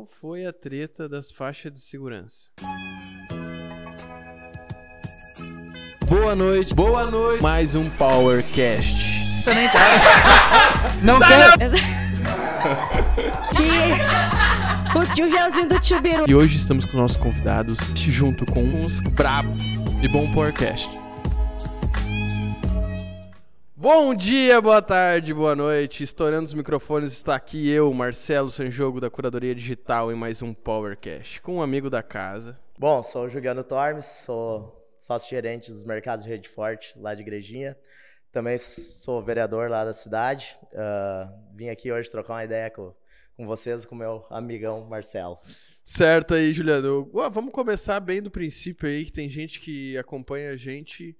Qual foi a treta das faixas de segurança? Boa noite, boa noite. Mais um Powercast. Também pode. Não quero. que o gelzinho do Tibiru. E hoje estamos com nossos convidados, junto com uns brabos de bom Powercast. Bom dia, boa tarde, boa noite. Estourando os microfones, está aqui eu, Marcelo Sanjogo, da Curadoria Digital, em mais um Powercast, com um amigo da casa. Bom, sou o Juliano Tormes, sou sócio-gerente dos mercados de Rede Forte, lá de Igrejinha. Também sou vereador lá da cidade. Uh, vim aqui hoje trocar uma ideia com, com vocês, com meu amigão Marcelo. Certo aí, Juliano. Ué, vamos começar bem do princípio aí, que tem gente que acompanha a gente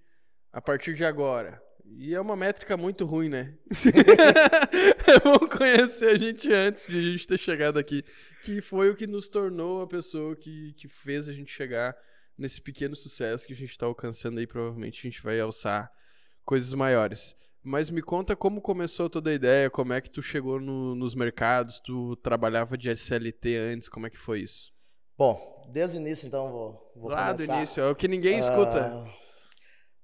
a partir de agora. E é uma métrica muito ruim, né? é bom conhecer a gente antes de a gente ter chegado aqui. Que foi o que nos tornou a pessoa que, que fez a gente chegar nesse pequeno sucesso que a gente está alcançando aí. Provavelmente a gente vai alçar coisas maiores. Mas me conta como começou toda a ideia, como é que tu chegou no, nos mercados, tu trabalhava de SLT antes, como é que foi isso? Bom, desde o início então vou, vou Lá começar. do início, é o que ninguém escuta. Uh,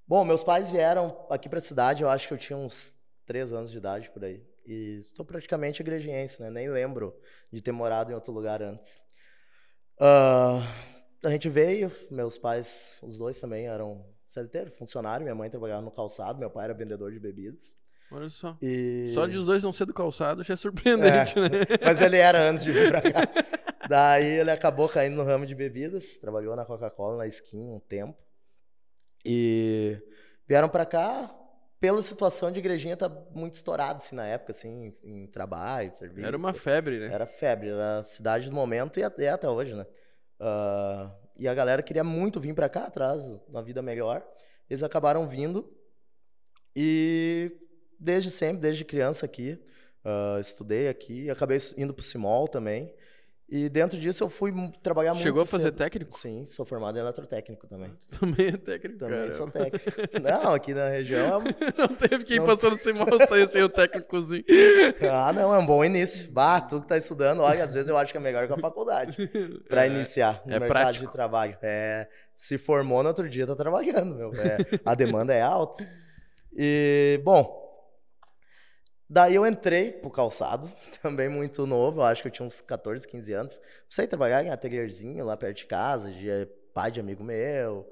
Bom, meus pais vieram aqui para a cidade, eu acho que eu tinha uns três anos de idade por aí. E estou praticamente igrejiense, né? Nem lembro de ter morado em outro lugar antes. Uh, a gente veio, meus pais, os dois também eram CLT, funcionário. Minha mãe trabalhava no calçado, meu pai era vendedor de bebidas. Olha só. E... Só de os dois não ser do calçado já é surpreendente, é, né? Mas ele era antes de vir pra cá. Daí ele acabou caindo no ramo de bebidas, trabalhou na Coca-Cola, na Skin um tempo. E vieram para cá pela situação de igrejinha tá muito estourado assim na época assim em, em trabalho, serviço. Era uma febre, né? Era febre, era a cidade do momento e até, até hoje, né? Uh, e a galera queria muito vir para cá atrás, uma vida melhor. Eles acabaram vindo e desde sempre, desde criança aqui, uh, estudei aqui, acabei indo pro Simol também. E dentro disso eu fui trabalhar muito. Chegou a fazer cedo. técnico? Sim, sou formado em eletrotécnico também. Também é técnico, Também cara. sou técnico. Não, aqui na região. não teve que ir passando sem mal sair sem o técnicozinho. Ah, não, é um bom início. Bah, tu que tá estudando, olha, às vezes eu acho que é melhor que a faculdade. Para é, iniciar no é mercado prático. de trabalho. É, se formou no outro dia, tá trabalhando, meu. É, a demanda é alta. E, bom, Daí eu entrei pro calçado, também muito novo, eu acho que eu tinha uns 14, 15 anos. A trabalhar em atelierzinho lá perto de casa, de pai de amigo meu.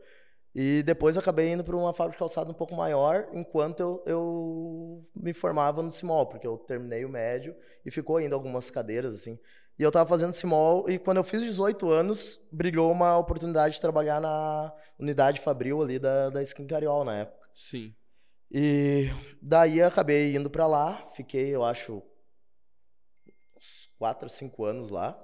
E depois acabei indo para uma fábrica de calçado um pouco maior, enquanto eu, eu me formava no Simol, porque eu terminei o médio e ficou ainda algumas cadeiras, assim. E eu estava fazendo Simol, e quando eu fiz 18 anos, brilhou uma oportunidade de trabalhar na unidade Fabril ali da, da Skin Cariol na época. Sim. E daí eu acabei indo para lá, fiquei, eu acho, uns 4, 5 anos lá.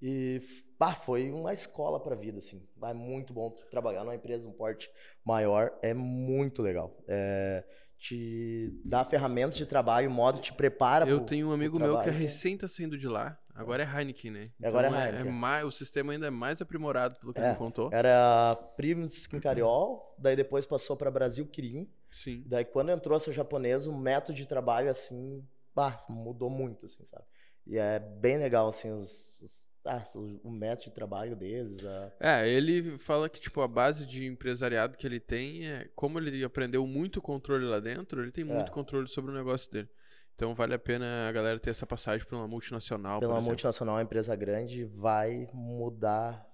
E bah, foi uma escola para vida, assim. É muito bom trabalhar numa empresa, um porte maior, é muito legal. É, te dá ferramentas de trabalho, modo te prepara Eu pro, tenho um amigo meu que é recém tá saindo de lá. Agora é Heineken, né? Agora é Então Heineken. mais, o sistema ainda é mais aprimorado, pelo que ele É, me contou. Era Primus Skin Cariol, daí depois passou para Brasil Kirin. Sim. Daí quando entrou essa japonesa, o método de trabalho assim, bah, mudou muito, assim, sabe? E é bem legal assim os, os ah, o, método de trabalho deles, a... É, ele fala que, tipo, a base de empresariado que ele tem é como ele aprendeu muito controle lá dentro, ele tem muito É. controle sobre o negócio dele. Então vale a pena a galera ter essa passagem por uma multinacional, pela multinacional, uma empresa grande, vai mudar.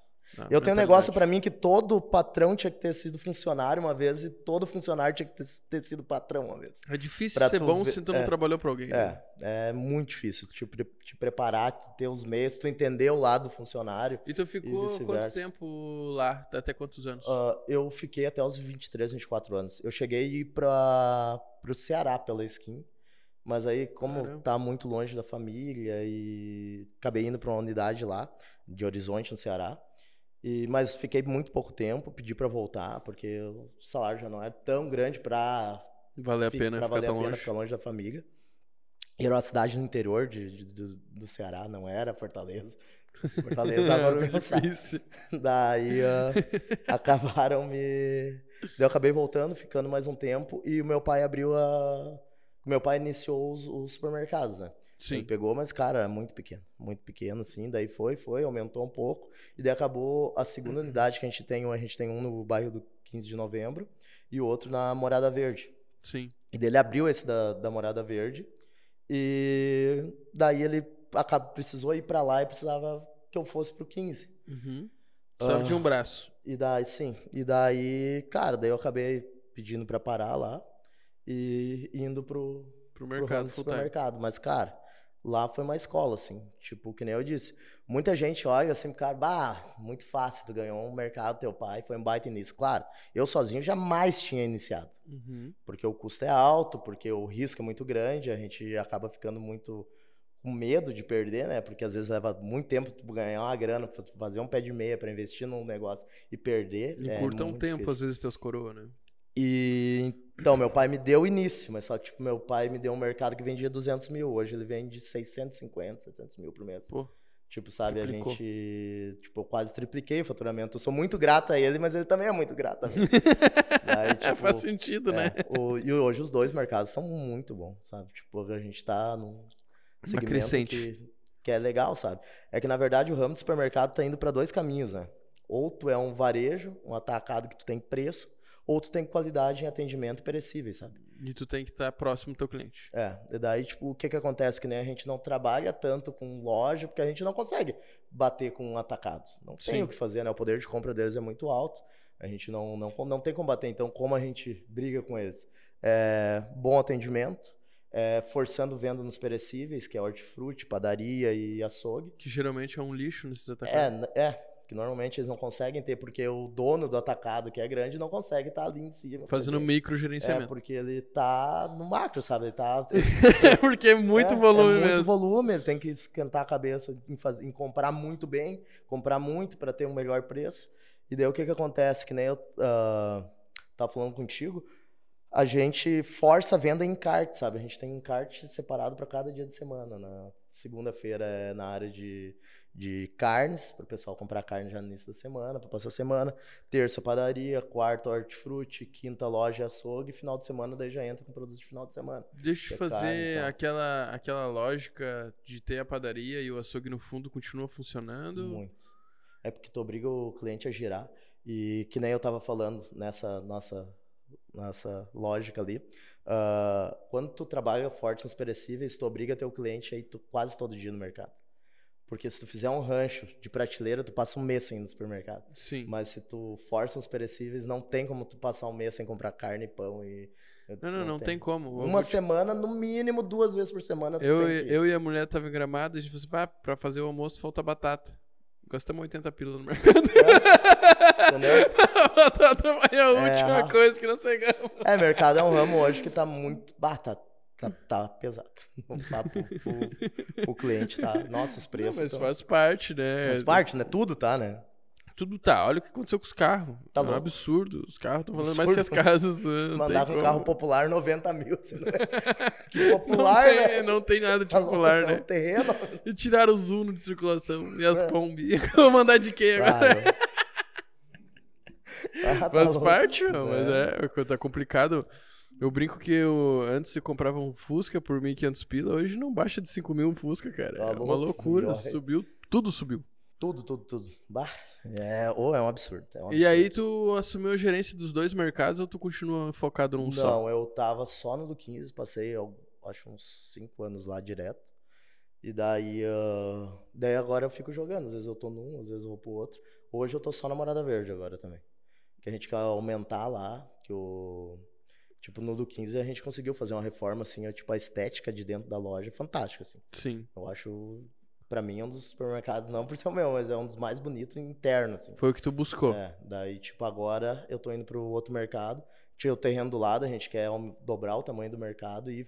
Eu tenho um negócio pra mim que todo patrão tinha que ter sido funcionário uma vez e todo funcionário tinha que ter, ter sido patrão uma vez. É difícil pra ser bom ver- se tu não é. trabalhou pra alguém. né? É, é muito difícil te, te preparar, ter os meios, tu entender o lado do funcionário. E tu ficou quanto vice-versa. tempo lá? Até quantos anos? Ah, eu fiquei até os 23, 24 anos. Eu cheguei a ir para o Ceará pela skin, mas aí, como Caramba. tá muito longe da família, e acabei indo para uma unidade lá, de Horizonte, no Ceará. E, mas fiquei muito pouco tempo, pedi para voltar, porque o salário já não era tão grande para Vale a pena pra ficar valer tão a pena longe. ficar longe da família. E era uma cidade no interior de, de- do, do Ceará, não era Fortaleza. Fortaleza Era pensar. difícil. Daí ah, acabaram me. Daí eu acabei voltando, ficando mais um tempo, e o meu pai abriu a. Meu pai iniciou os, os supermercados, né? Sim. Ele pegou, mas, cara, era muito pequeno. Muito pequeno, assim. Daí foi, foi, aumentou um pouco. E daí acabou a segunda unidade que a gente tem. A gente tem um no bairro do 15 de novembro e outro na Morada Verde. Sim. E daí ele abriu esse da, da Morada Verde. E daí ele acaba, precisou ir pra lá e precisava que eu fosse pro 15. Uhum. Precisava Ah. de um braço. E daí, sim. E daí, cara, daí eu acabei pedindo pra parar lá e indo pro, Pro pro mercado time. supermercado. Mas, cara, lá foi uma escola, assim. Tipo, que nem eu disse. Muita gente olha assim, cara, bah, muito fácil, tu ganhou um mercado, teu pai foi um baita início. Claro, eu sozinho jamais tinha iniciado. Uhum. Porque o custo é alto, porque o risco é muito grande, a gente acaba ficando muito com medo de perder, né? Porque às vezes leva muito tempo tu ganhar uma grana, fazer um pé de meia pra investir num negócio e perder. E é curta um tempo, difícil. às vezes, teus coroa, né? E então, meu pai me deu início, mas só que, tipo, meu pai me deu um mercado que vendia 200 mil. Hoje ele vende 650, 700 mil por mês. Pô, Tipo, sabe, triplicou. a gente. Tipo, eu quase tripliquei o faturamento. Eu sou muito grato a ele, mas ele também é muito grato a mim. Daí, tipo, faz sentido, né? é, o- e hoje os dois mercados são muito bons, sabe? Tipo, a gente tá num segmento crescente. que, que é legal, sabe? É que, na verdade, o ramo de supermercado tá indo para dois caminhos, né? Ou tu é um varejo, um atacado que tu tem preço, ou tu tem qualidade em atendimento perecíveis, sabe? E tu tem que estar próximo do teu cliente. É, e daí, tipo, o que que acontece? Que nem a gente não trabalha tanto com loja, porque a gente não consegue bater com um atacado. Não tem Sim. o que fazer, né? O poder de compra deles é muito alto. A gente não, não, não tem como bater. Então, como a gente briga com eles? É, bom atendimento, é, forçando venda nos perecíveis, que é hortifruti, padaria e açougue. Que geralmente é um lixo nesses É, atacados. n- é, que normalmente eles não conseguem ter, porque o dono do atacado, que é grande, não consegue estar ali em cima. Fazendo porque- micro É, gerenciamento. porque ele tá no macro, sabe? Ele tá É, porque é muito é, volume é muito mesmo. volume, ele tem que esquentar a cabeça em, em comprar muito bem, comprar muito para ter um melhor preço. E daí o que que acontece? Que nem eu ah, tava falando contigo, a gente força a venda em encarte, sabe? A gente tem encarte separado para cada dia de semana. Na segunda-feira é na área de, de carnes, para o pessoal comprar carne já no início da semana, para passar a semana. Terça, padaria. Quarta, hortifruti. Quinta, loja, açougue. Final de semana, daí já entra com produtos de final de semana. Deixa eu é carne e fazer tal. aquela, aquela lógica de ter a padaria e o açougue no fundo continua funcionando. Muito. É porque tu obriga o cliente a girar. E que nem eu tava falando nessa nossa, nossa lógica ali. Ah, quando tu trabalha forte nos perecíveis, tu obriga teu cliente a ir tu- quase todo dia no mercado. Porque se tu fizer um rancho de prateleira, tu passa um mês sem ir no supermercado. Sim. Mas se tu força os perecíveis, não tem como tu passar um mês sem comprar carne pão e... Não, não, não, tem. como. Eu Uma te- semana, no mínimo, duas vezes por semana, Eu, tem eu e a mulher tava em gramado e a gente falou assim, "Pá, pra fazer o almoço falta batata. Gastamos 80 pila no mercado. Entendeu? a batata foi a última aham. coisa que nós pegamos. É, mercado é um ramo hoje que tá muito. Ah, tá, tá, tá pesado. Não tá pro, pro- pro cliente, tá? Nossa, os Não, preços. mas tão- faz parte, né? faz parte, né? Tudo tá, né? Tudo tá. Olha o que aconteceu com os carros. Tá é um louco. absurdo. Os carros estão falando mais que as casas. né? Não Mandar com um carro popular 90 mil. Né? Que não popular, tem, né? não tem nada de Tá louco, popular, é um né? terreno. E tiraram os Uno de circulação e as É. Kombi. Vou mandar de quê agora? Claro. Ah, tá Faz louco. parte, mas É. é, tá complicado. Eu brinco que eu, antes você comprava um Fusca por 1.500 pila, hoje não baixa de 5 mil um Fusca, cara. Tá é uma louco, loucura. Subiu, tudo subiu. Tudo, tudo, tudo. Bah, é, ou é um absurdo. é um E aí absurdo. tu assumiu a gerência dos dois mercados ou tu continua focado num Não, só? eu tava só no do 15, passei, eu acho, uns 5 anos lá direto. E daí, ah, daí agora eu fico jogando. Às vezes eu tô num, às vezes eu vou pro outro. Hoje eu tô só na Morada Verde agora também. Que a gente quer aumentar lá, que o... Tipo, no do 15 a gente conseguiu fazer uma reforma, assim, tipo, a estética de dentro da loja é fantástica, assim. Sim. Eu acho, pra mim, é um dos supermercados, não por ser o meu, mas é um dos mais bonitos interno, assim. Foi o que tu buscou. É, daí, tipo, agora eu tô indo pro outro mercado. Tinha o terreno do lado, a gente quer dobrar o tamanho do mercado e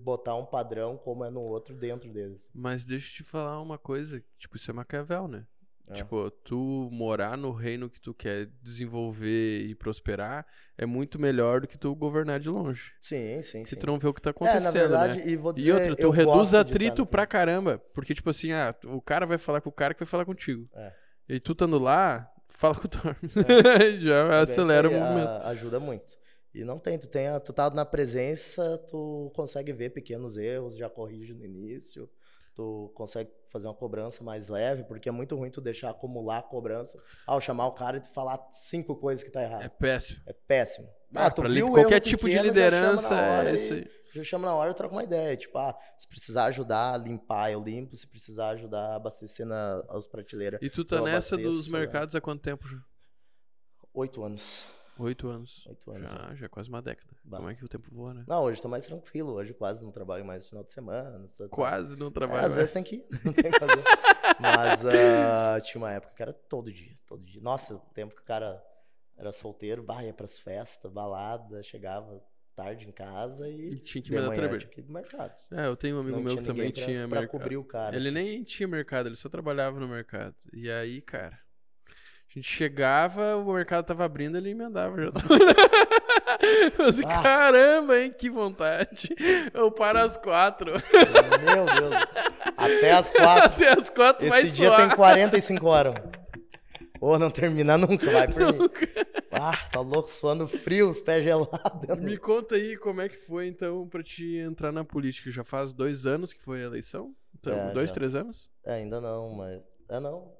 botar um padrão como é no outro dentro deles. Mas deixa eu te falar uma coisa, tipo, isso é Maquiavel, né? É. Tipo, tu morar no reino que tu quer desenvolver e prosperar é muito melhor do que tu governar de longe. Sim, sim, Porque sim. tu não vê o que tá é, acontecendo, na verdade, né? e vou dizer, E outra, tu reduz atrito pra caramba. Porque, tipo assim, ah, o cara vai falar com o cara que vai falar contigo. É. E tu estando lá, fala com o Tormes. Já É acelera o movimento. a- ajuda muito. E não tem, tu, tem tu tá na presença, tu consegue ver pequenos erros, já corrige no início. tu consegue fazer uma cobrança mais leve, porque é muito ruim tu deixar acumular a cobrança ao chamar o cara e tu falar cinco coisas que tá É errado. péssimo. É, péssimo. Ah, tu pra viu qualquer tipo de pequeno, chama liderança é isso aí. Já chama na hora e troca uma ideia. Tipo, ah, se precisar ajudar a limpar, eu limpo. Se precisar ajudar a abastecer na, as prateleiras. E tu tá nessa abasteço, dos mercados há quanto tempo já? Oito anos. Oito anos. Oito anos. Já, já é quase uma década. Bah. Como é que o tempo voa, né? Não, hoje tô mais tranquilo. Hoje quase não trabalho mais no final de semana. só- Quase não É, trabalha às mais. vezes tem que ir, não tem que fazer. Mas ah, tinha uma época que era todo dia, todo dia. Nossa, o tempo que o cara era solteiro, bah, ia pras festas, balada, chegava tarde em casa E e tinha que me dar trabalho. tinha que ir pro mercado. É, eu tenho um amigo não meu que também pra, tinha mercado. cobrir o cara. Ele assim. nem tinha mercado, ele só trabalhava no mercado. E aí, cara, a gente chegava, o mercado tava abrindo, ele emendava já. Eu assim, Ah. caramba, hein, que vontade. Eu paro às quatro. Meu Deus. Até as quatro. Até às quatro vai Esse dia suar. tem 45 horas. Ô, não termina nunca, vai por mim. Ah, tá louco, suando frio, os pés gelados. Me conta aí como é que foi, então, pra te entrar na política. Já faz dois anos que foi a eleição? Então, É, dois, já. três anos? É, ainda não, mas. É não.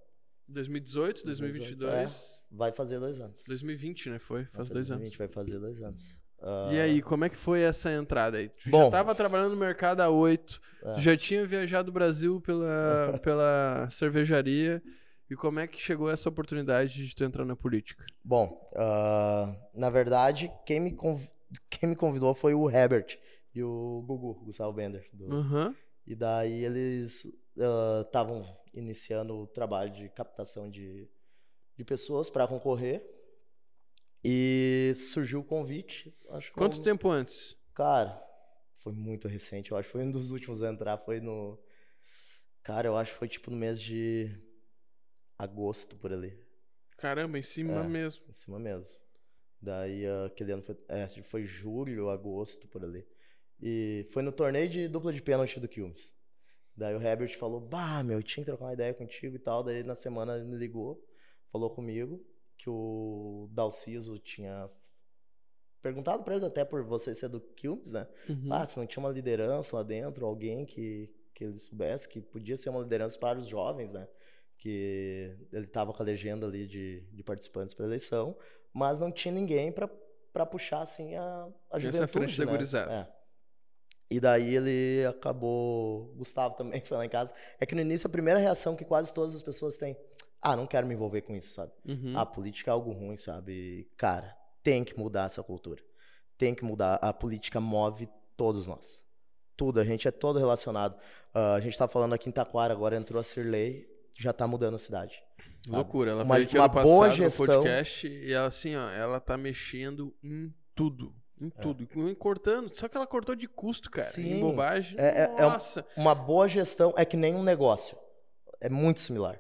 2018, 2022, Vai fazer dois anos. 2020, né? Foi, faz dois 2020 anos. vai fazer dois anos. E Ah, aí, como é que foi essa entrada aí? Tu já Bom. tava trabalhando no mercado há oito, É. já tinha viajado o Brasil pela, pela cervejaria. E como é que chegou essa oportunidade de tu entrar na política? Bom, ah, na verdade, quem me, conv- quem me convidou foi o Herbert e o Gugu, Gustavo Bender. do- Aham. E daí eles estavam iniciando o trabalho de captação de, de pessoas para concorrer. E surgiu o convite. Quanto eu- tempo antes? Cara, foi muito recente. Eu acho que foi um dos últimos a entrar. Foi no. Cara, eu acho que foi tipo no mês de agosto por ali. Caramba, em cima É. mesmo. Em cima mesmo. Daí ah, aquele ano foi, é, foi julho, agosto, por ali. E foi no torneio de dupla de pênalti do Quilmes. Daí o Herbert falou, bah, meu, eu tinha que trocar uma ideia contigo e tal. Daí na semana ele me ligou, falou comigo que o Dalciso tinha perguntado pra eles até por você ser do Quilmes, né? Uhum. Ah, se não tinha uma liderança lá dentro, alguém que, que ele soubesse que podia ser uma liderança para os jovens, né? Que ele estava com a legenda ali de, de participantes para eleição, mas não tinha ninguém para puxar assim a, a Essa juventude, frente da né? gurizada. É. E daí ele acabou, Gustavo também foi lá em casa. É que no início a primeira reação que quase todas as pessoas têm, ah, não quero me envolver com isso, sabe? Uhum. A política é algo ruim, sabe? Cara, tem que mudar essa cultura. Tem que mudar. A política move todos nós. Tudo, a gente é todo relacionado. Ah, a gente tá falando aqui em Taquara, agora entrou a Cirlei, já tá mudando a cidade. sabe? Loucura. Ela Uma- aqui uma ano boa no gestão. podcast e ela assim, ó, ela tá mexendo em tudo. Em tudo. E Cortando. Só que ela cortou de custo, cara. Em É. Sim. bobagem. É- é- é Nossa. Uma boa gestão é que nem um negócio. É muito similar.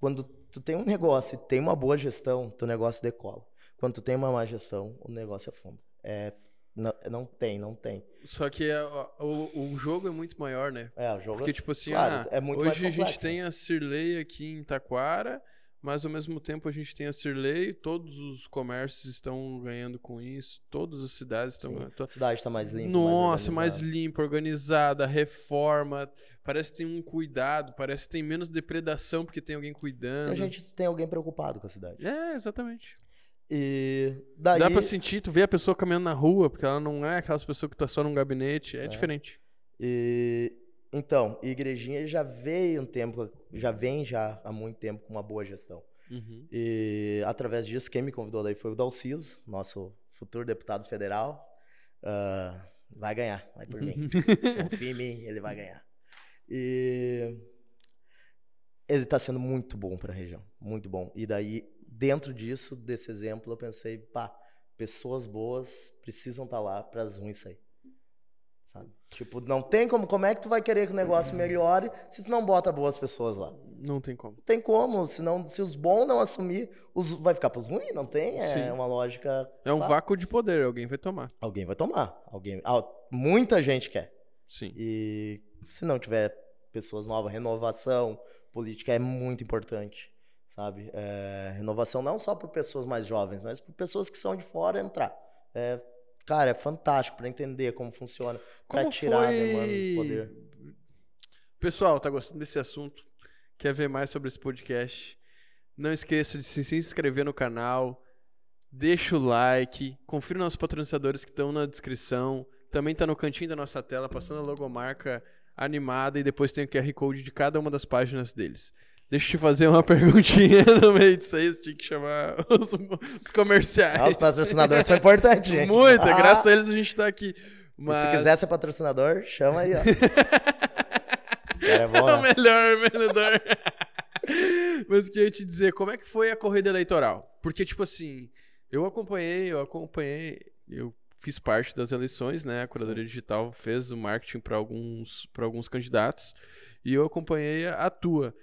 Quando tu tem um negócio e tem uma boa gestão, teu negócio decola. Quando tu tem uma má gestão, o negócio afunda. É, não, não tem, não tem. Só que é, o, o jogo é muito maior, né? É, o jogo Porque, tipo assim, claro, ah, é muito hoje a gente tem a Cirlei aqui em Taquara, mas ao mesmo tempo a gente tem a Cirlei, todos os comércios estão ganhando com isso, todas as cidades estão Sim. ganhando. Então, A cidade tá mais limpa. Nossa, mais, organizada. limpa, organizada, reforma. Parece que tem um cuidado, parece que tem menos depredação porque tem alguém cuidando. A gente tem alguém preocupado com a cidade. É, exatamente. E daí. Dá pra sentir, tu vê a pessoa caminhando na rua, porque ela não é aquelas pessoas que tá só num gabinete, é, É. diferente. E, então, Igrejinha já veio um tempo, já vem já há muito tempo com uma boa gestão. Uhum. E através disso, quem me convidou daí foi o Dalciso, nosso futuro deputado federal. Ah, vai ganhar, vai por mim. Confia em mim, ele vai ganhar. E ele tá sendo muito bom para a região, muito bom. E daí, dentro disso, desse exemplo, eu pensei, pá, pessoas boas precisam estar lá para as ruins sair. Sabe? Tipo, não tem como, como é que tu vai querer que o negócio melhore se tu não bota boas pessoas lá? Não tem como. Não tem como, senão, se os bons não assumir, os, vai ficar pros ruins, não tem? É Sim. uma lógica. É um Tá. vácuo de poder, alguém vai tomar. Alguém vai tomar. Alguém, ah, muita gente quer. Sim. E se não tiver pessoas novas, renovação política é muito importante, sabe? É, renovação não só por pessoas mais jovens, mas por pessoas que são de fora entrar. É, cara, é fantástico para entender como funciona, para tirar a foi demanda do poder. Pessoal, tá gostando desse assunto? Quer ver mais sobre esse podcast? Não esqueça de se se inscrever no canal, deixa o like, confira nossos patrocinadores que estão na descrição. Também tá no cantinho da nossa tela, passando a logomarca animada e depois tem o QR Code de cada uma das páginas deles. Deixa eu te fazer uma perguntinha no meio disso aí, você tinha que chamar os, os comerciais. Ah, os patrocinadores são importantes, gente. Muito, Ah, graças a eles a gente tá aqui. Mas... Se quiser ser patrocinador, chama aí, ó. É bom, É o né? melhor vendedor. Mas o que eu ia te dizer, como é que foi a corrida eleitoral? Porque, tipo assim, eu acompanhei, eu acompanhei, eu fiz parte das eleições, né? A Curadoria Digital fez o marketing para alguns, pra alguns candidatos e eu acompanhei a tua.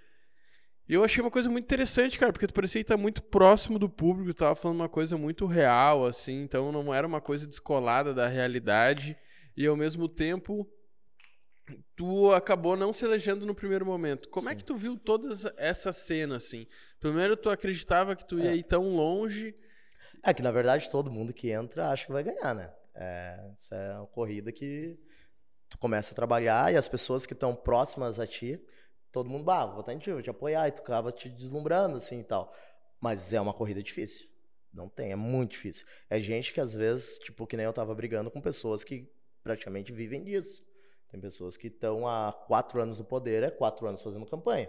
E eu achei uma coisa muito interessante, cara, porque tu parecia estar muito próximo do público, tu tava falando uma coisa muito real, assim, então não era uma coisa descolada da realidade e ao mesmo tempo tu acabou não se elegendo no primeiro momento. Como é que tu viu toda essa cena, assim? Primeiro, tu acreditava que tu ia ir tão longe. É que, na verdade, todo mundo que entra acha que vai ganhar, né? É, isso é uma corrida que tu começa a trabalhar e as pessoas que estão próximas a ti, todo mundo, bah, vou votar em te apoiar, e tu acaba te deslumbrando, assim, e tal. Mas é uma corrida difícil. Não tem, é muito difícil. É gente que, às vezes, tipo, que nem eu tava brigando com pessoas que praticamente vivem disso. Tem pessoas que estão há quatro anos no poder, é quatro anos fazendo campanha.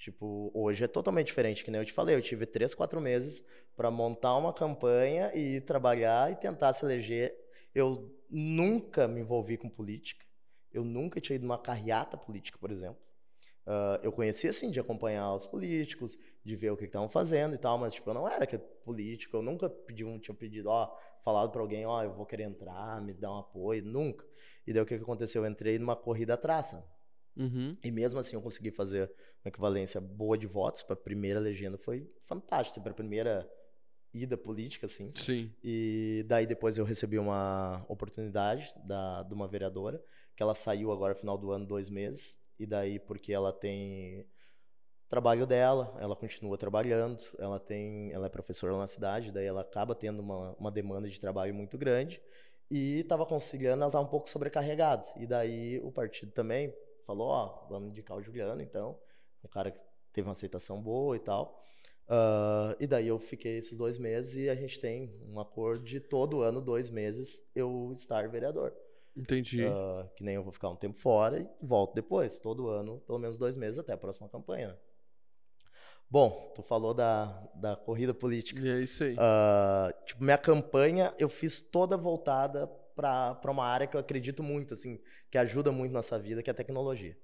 Tipo, hoje é totalmente diferente, que nem eu te falei. Eu tive três, quatro meses para montar uma campanha e trabalhar e tentar se eleger. Eu nunca me envolvi com política. Eu nunca tinha ido numa carreata política, por exemplo. Ah, eu conhecia, assim, de acompanhar os políticos, de ver o que estavam fazendo e tal, mas, tipo, eu não era que político. Eu nunca pedi um, tinha pedido, ó, falado para alguém, ó, eu vou querer entrar, me dar um apoio. Nunca. E daí o que que aconteceu? Eu entrei numa corrida traça. Uhum. E mesmo assim eu consegui fazer uma equivalência boa de votos para a primeira legenda. Foi fantástico, para a primeira ida política, assim. Sim. E daí depois eu recebi uma oportunidade da, de uma vereadora, que ela saiu agora final do ano, dois meses. E daí porque ela tem trabalho dela, ela continua trabalhando, ela tem, ela é professora na cidade, daí ela acaba tendo uma, uma demanda de trabalho muito grande e estava conciliando, ela estava um pouco sobrecarregada. E daí o partido também falou, ó, vamos indicar o Juliano, então, um cara que teve uma aceitação boa e tal. Ah, e daí eu fiquei esses dois meses e a gente tem um acordo de todo ano, dois meses, eu estar vereador. Entendi. Ah, que nem eu vou ficar um tempo fora e volto depois, todo ano, pelo menos dois meses até a próxima campanha. Bom, tu falou da, da corrida política. E é isso aí. Ah, tipo, minha campanha eu fiz toda voltada para uma área que eu acredito muito, assim, que ajuda muito nossa vida, que é a tecnologia.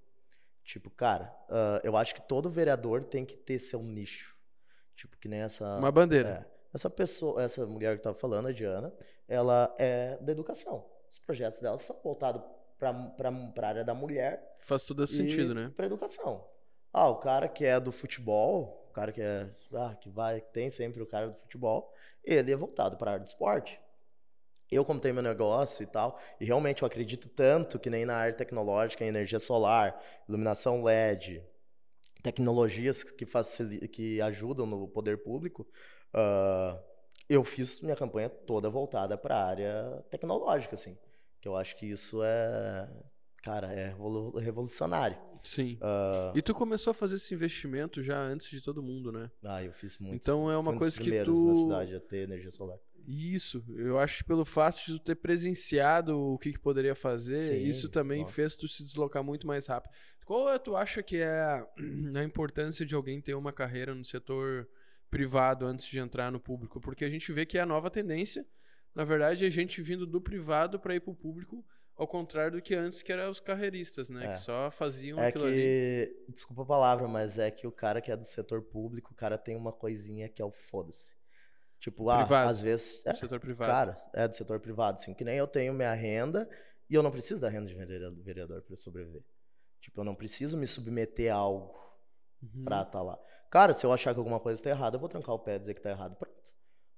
Tipo, cara, ah, eu acho que todo vereador tem que ter seu nicho. Tipo, que nem essa. Uma bandeira. É. Essa pessoa, essa mulher que tava falando, a Diana, ela é da educação. Os projetos dela são voltados para a área da mulher Faz todo esse e sentido, né? Para educação. Ah, o cara que é do futebol, o cara que é, ah, que vai, tem sempre o cara do futebol, ele é voltado para a área do esporte. Eu, como tenho meu negócio e tal, e realmente eu acredito tanto que nem na área tecnológica, em energia solar, iluminação LED, tecnologias que, facil... que ajudam no poder público, ah, eu fiz minha campanha toda voltada para a área tecnológica, assim. Que eu acho que isso é, cara, é revolu- revolucionário. Sim. Ah, E tu começou a fazer esse investimento já antes de todo mundo, né? ah, eu fiz muito. Então é uma um coisa que tu- na cidade a ter energia solar. Isso, eu acho que pelo fato de tu ter presenciado o que, que poderia fazer, Sim, isso também nossa. fez tu se deslocar muito mais rápido. Qual é, tu acha que é a, a importância de alguém ter uma carreira no setor privado antes de entrar no público? Porque a gente vê que é a nova tendência, na verdade, é gente vindo do privado para ir pro público, ao contrário do que antes, que eram os carreiristas, né? É. Que só faziam É aquilo ali. que, desculpa a palavra, mas é que o cara que é do setor público, o cara tem uma coisinha que é o foda-se. Tipo, ah, às vezes. É, do setor privado. cara, é do setor privado, assim, que nem eu tenho minha renda e eu não preciso da renda de vereador- para sobreviver. Tipo, eu não preciso me submeter a algo Uhum. pra estar lá. Cara, se eu achar que alguma coisa está errada, eu vou trancar o pé e dizer que tá errado, pronto.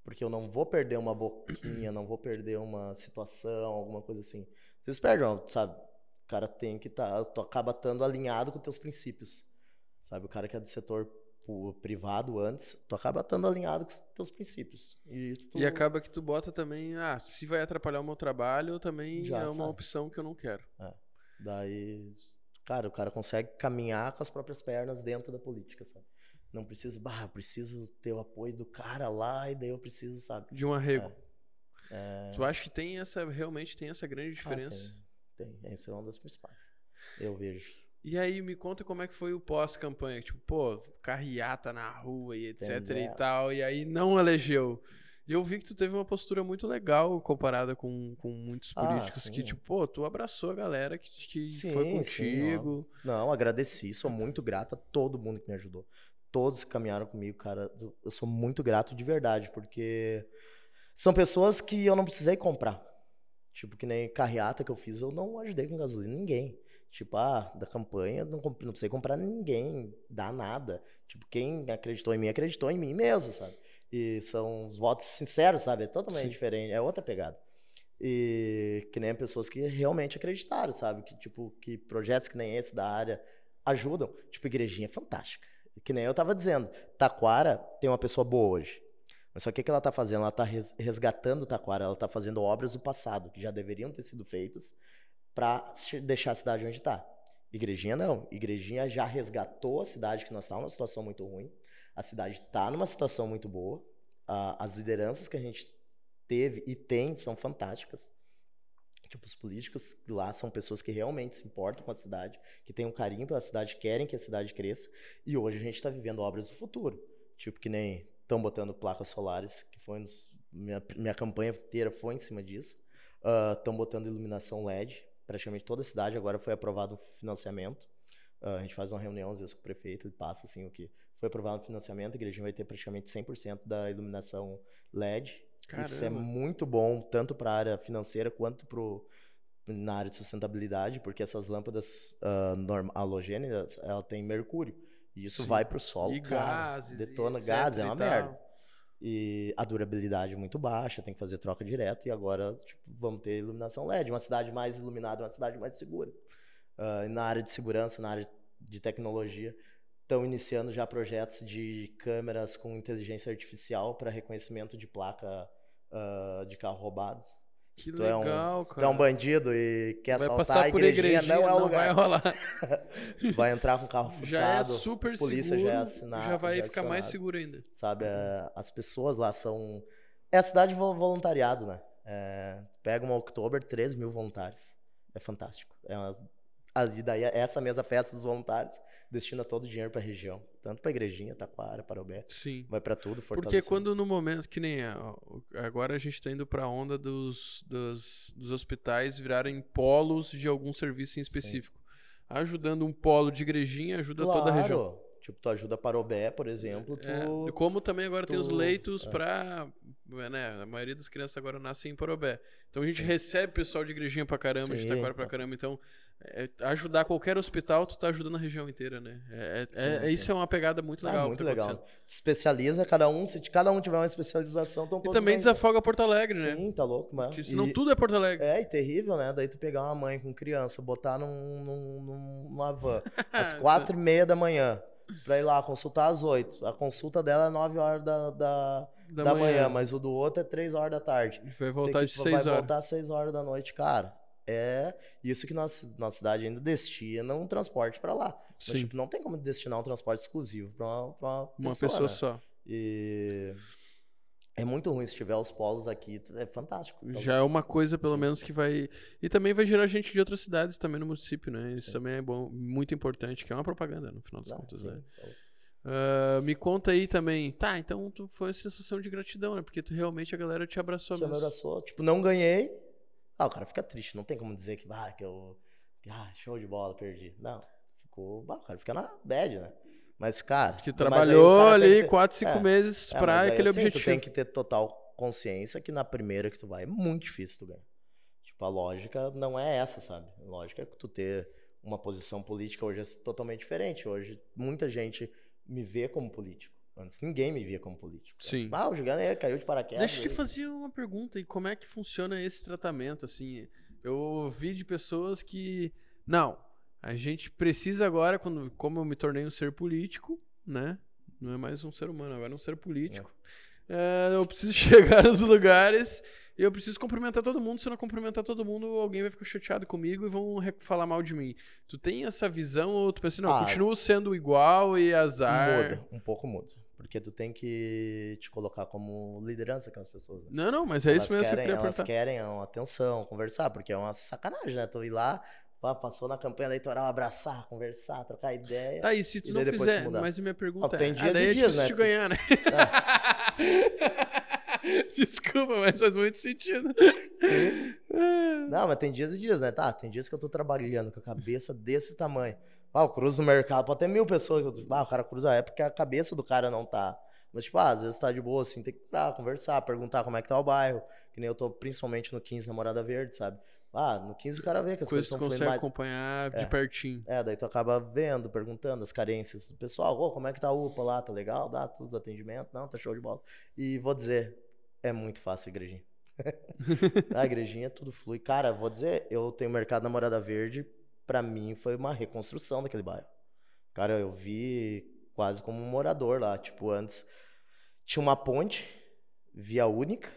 Porque eu não vou perder uma boquinha, não vou perder uma situação, alguma coisa assim. Vocês perdem, sabe? O cara tem que estar, tu acaba estando alinhado com teus princípios. Sabe, o cara que é do setor privado antes, tu acaba estando alinhado com os teus princípios. E, tu, E acaba que tu bota também, ah, se vai atrapalhar o meu trabalho, também Já é uma sabe. opção que eu não quero. Daí, Cara, o cara consegue caminhar com as próprias pernas dentro da política, sabe? Não preciso, bah, eu preciso ter o apoio do cara lá e daí eu preciso, sabe? De um arrego. É, Tu acha que tem essa, realmente tem essa grande ah, diferença? tem, tem. Essa é uma das principais. Eu vejo. E aí, me conta como é que foi o pós-campanha. Tipo, pô, carreata na rua e etc Tem, e é. tal. E aí não elegeu. E eu vi que tu teve uma postura muito legal comparada com, com muitos Ah, políticos que, sim. tipo, pô, tu abraçou a galera que, que Sim, foi sim, contigo. Não, agradeci, sou muito grato a todo mundo que me ajudou. Todos que caminharam comigo, cara, eu sou muito grato de verdade, porque são pessoas que eu não precisei comprar. Tipo, que nem carreata que eu fiz, eu não ajudei com gasolina ninguém. Tipo, ah, da campanha, não, não precisei comprar ninguém, dá nada. Tipo, quem acreditou em mim, acreditou em mim mesmo, sabe? E são os votos sinceros, sabe? É totalmente Sim. diferente, é outra pegada. E que nem pessoas que realmente acreditaram, sabe? Que, tipo, que projetos que nem esse da área ajudam. Tipo, igrejinha é fantástica. Que nem eu tava dizendo, Taquara tem uma pessoa boa hoje. Mas só que que ela tá fazendo? Ela tá res- resgatando Taquara, ela tá fazendo obras do passado, que já deveriam ter sido feitas para deixar a cidade onde tá. Igrejinha não. Igrejinha já resgatou a cidade, que nós estávamos numa situação muito ruim. A cidade tá numa situação muito boa. As lideranças que a gente teve e tem são fantásticas. Tipo, os políticos lá são pessoas que realmente se importam com a cidade, que têm um carinho pela cidade, querem que a cidade cresça. E hoje a gente está vivendo obras do futuro. Tipo, que nem estão botando placas solares, que foi dos- minha, minha campanha inteira foi em cima disso. Estão botando iluminação LED. Praticamente toda a cidade agora foi aprovado um financiamento. Ah, a gente faz uma reunião às vezes com o prefeito, ele passa assim o que foi aprovado um financiamento, a igreja vai ter praticamente 100% da iluminação LED. Isso é Caramba. muito bom, tanto para a área financeira quanto pro, na área de sustentabilidade, porque essas lâmpadas norm- halogênicas, ela tem mercúrio. E isso Sim. vai pro solo, E cara, gases, detona gás, é uma merda. E a durabilidade é muito baixa, tem que fazer troca direto. E agora tipo, vamos ter iluminação LED. Uma cidade mais iluminada, uma cidade mais segura. E na área de segurança, na área de tecnologia, estão iniciando já projetos de câmeras com inteligência artificial para reconhecimento de placa ah, de carro roubado. Que se tu é um, legal, se tu é um cara. bandido e quer Vai assaltar, a igrejinha, igrejinha, não é o vai lugar. rolar. Vai entrar com o carro furtado. Já é super polícia seguro. já é assinado, já vai já é ficar mais seguro ainda. sabe? É, as pessoas lá são. É a cidade de vol- voluntariado, né? É, pega uma Oktober, 13 mil voluntários. É fantástico. É uma, e daí, essa mesma festa dos voluntários destina todo o dinheiro para a região. Tanto para a igrejinha, Taquara, Parobé. Sim. Vai para tudo, Porque quando no momento, que nem a- o- agora a gente tá indo pra onda dos, dos, dos hospitais virarem polos de algum serviço em específico. Ajudando um polo de igrejinha, ajuda toda a região. Tipo, tu ajuda Parobé, por exemplo, tu... É, como também agora tem os tu- leitos é. pra. Né, a maioria das crianças agora nascem em Porobé. Então a gente Sim. recebe pessoal de igrejinha pra caramba, de Sim, Taquara pra então. caramba. Então, é, ajudar qualquer hospital, tu tá ajudando a região inteira, né? É, é- Sim, é- sim. Isso é uma pegada muito Ah, legal. que muito tá legal. Te especializa, cada um, se cada um tiver uma especialização, então E também bem. desafoga Porto Alegre, né? Sim, tá louco, mano. Porque senão E- tudo é Porto Alegre. É, e terrível, né? Daí tu pegar uma mãe com criança, botar num, num- numa van às quatro e meia da manhã, pra ir lá consultar às oito. A consulta dela é nove horas da, da, Da, da manhã. manhã. mas o do outro é três horas da tarde. Vai voltar Tem de que- 6 vai horas. voltar às seis horas da noite, cara. É isso que nossa, nossa cidade ainda destina um transporte pra lá. Mas, Sim. tipo, não tem como destinar um transporte exclusivo pra uma, pra uma Uma pessoa, pessoa né? só. E é muito ruim se tiver os polos aqui, é fantástico. Tá Já é uma coisa, pelo Sim. menos, que vai. E também vai gerar gente de outras cidades também no município, né? Isso Sim. também é bom, muito importante, que é uma propaganda, no final das Ah, contas, né? Ah, me conta aí também. Tá, então tu foi uma sensação de gratidão, né? Porque tu, realmente a galera te abraçou me mesmo. abraçou. Tipo, não ganhei. Ah, o cara fica triste. Não tem como dizer que, ah, que eu. ah, show de bola, perdi. Não. Ficou. Ah, o cara fica na bad, né? Mas, cara. Que trabalhou cara ali ter- 4, 5 é, meses é, pra aquele assim, objetivo. Tu tem que ter total consciência que na primeira que tu vai é muito difícil tu ganhar. Tipo, a lógica não é essa, sabe? A lógica é que tu ter uma posição política hoje é totalmente diferente. Hoje, muita gente me vê como político. Antes ninguém me via como político. Antes, Sim. ah, o Gigante caiu de paraquedas. Deixa eu te fazer uma pergunta. E como é que funciona esse tratamento? Assim, eu ouvi de pessoas que. Não, a gente precisa agora, quando, como eu me tornei um ser político, né? Não é mais um ser humano, agora é um ser político. É, eu preciso chegar nos lugares E eu preciso cumprimentar todo mundo. Se eu não cumprimentar todo mundo, alguém vai ficar chateado comigo e vão falar mal de mim. Tu tem essa visão ou tu pensa, não, Ah, continuo sendo igual e azar? Muda, um pouco muda. Porque tu tem que te colocar como liderança com as pessoas. né? Não, não, mas é isso elas mesmo que eu querem, queria elas perguntar. querem uma atenção, conversar, porque é uma sacanagem, né? Tu ir lá, passou na campanha eleitoral, abraçar, conversar, trocar ideia. Tá, e se tu E não fizer, se mas minha pergunta tem é, dias ah, daí e é dias, difícil né? de ganhar, né? Desculpa, mas faz muito sentido. Não, mas tem dias e dias, né? Tá, tem dias que eu tô trabalhando com a cabeça desse tamanho. Ah, eu cruzo no mercado, pode ter mil pessoas. Ah, o cara cruza, é porque a cabeça do cara não tá. Mas, tipo, ah, às vezes tá de boa, assim, tem que parar, conversar, perguntar como é que tá o bairro. Que nem eu tô principalmente no 15 Namorada Verde, sabe? Ah, no 15 o cara vê que as Coisa coisas tu estão consegue mais. acompanhar de É. pertinho. É, daí tu acaba vendo, perguntando as carências do pessoal. Ô, como é que tá a UPA lá? Tá legal? Dá tudo, atendimento? Não, tá show de bola. E vou dizer, é muito fácil a igrejinha. a igrejinha tudo flui. Cara, vou dizer, eu tenho mercado na Morada Verde, pra mim foi uma reconstrução daquele bairro. Cara, eu vi quase como um morador lá. Tipo, antes tinha uma ponte, via única.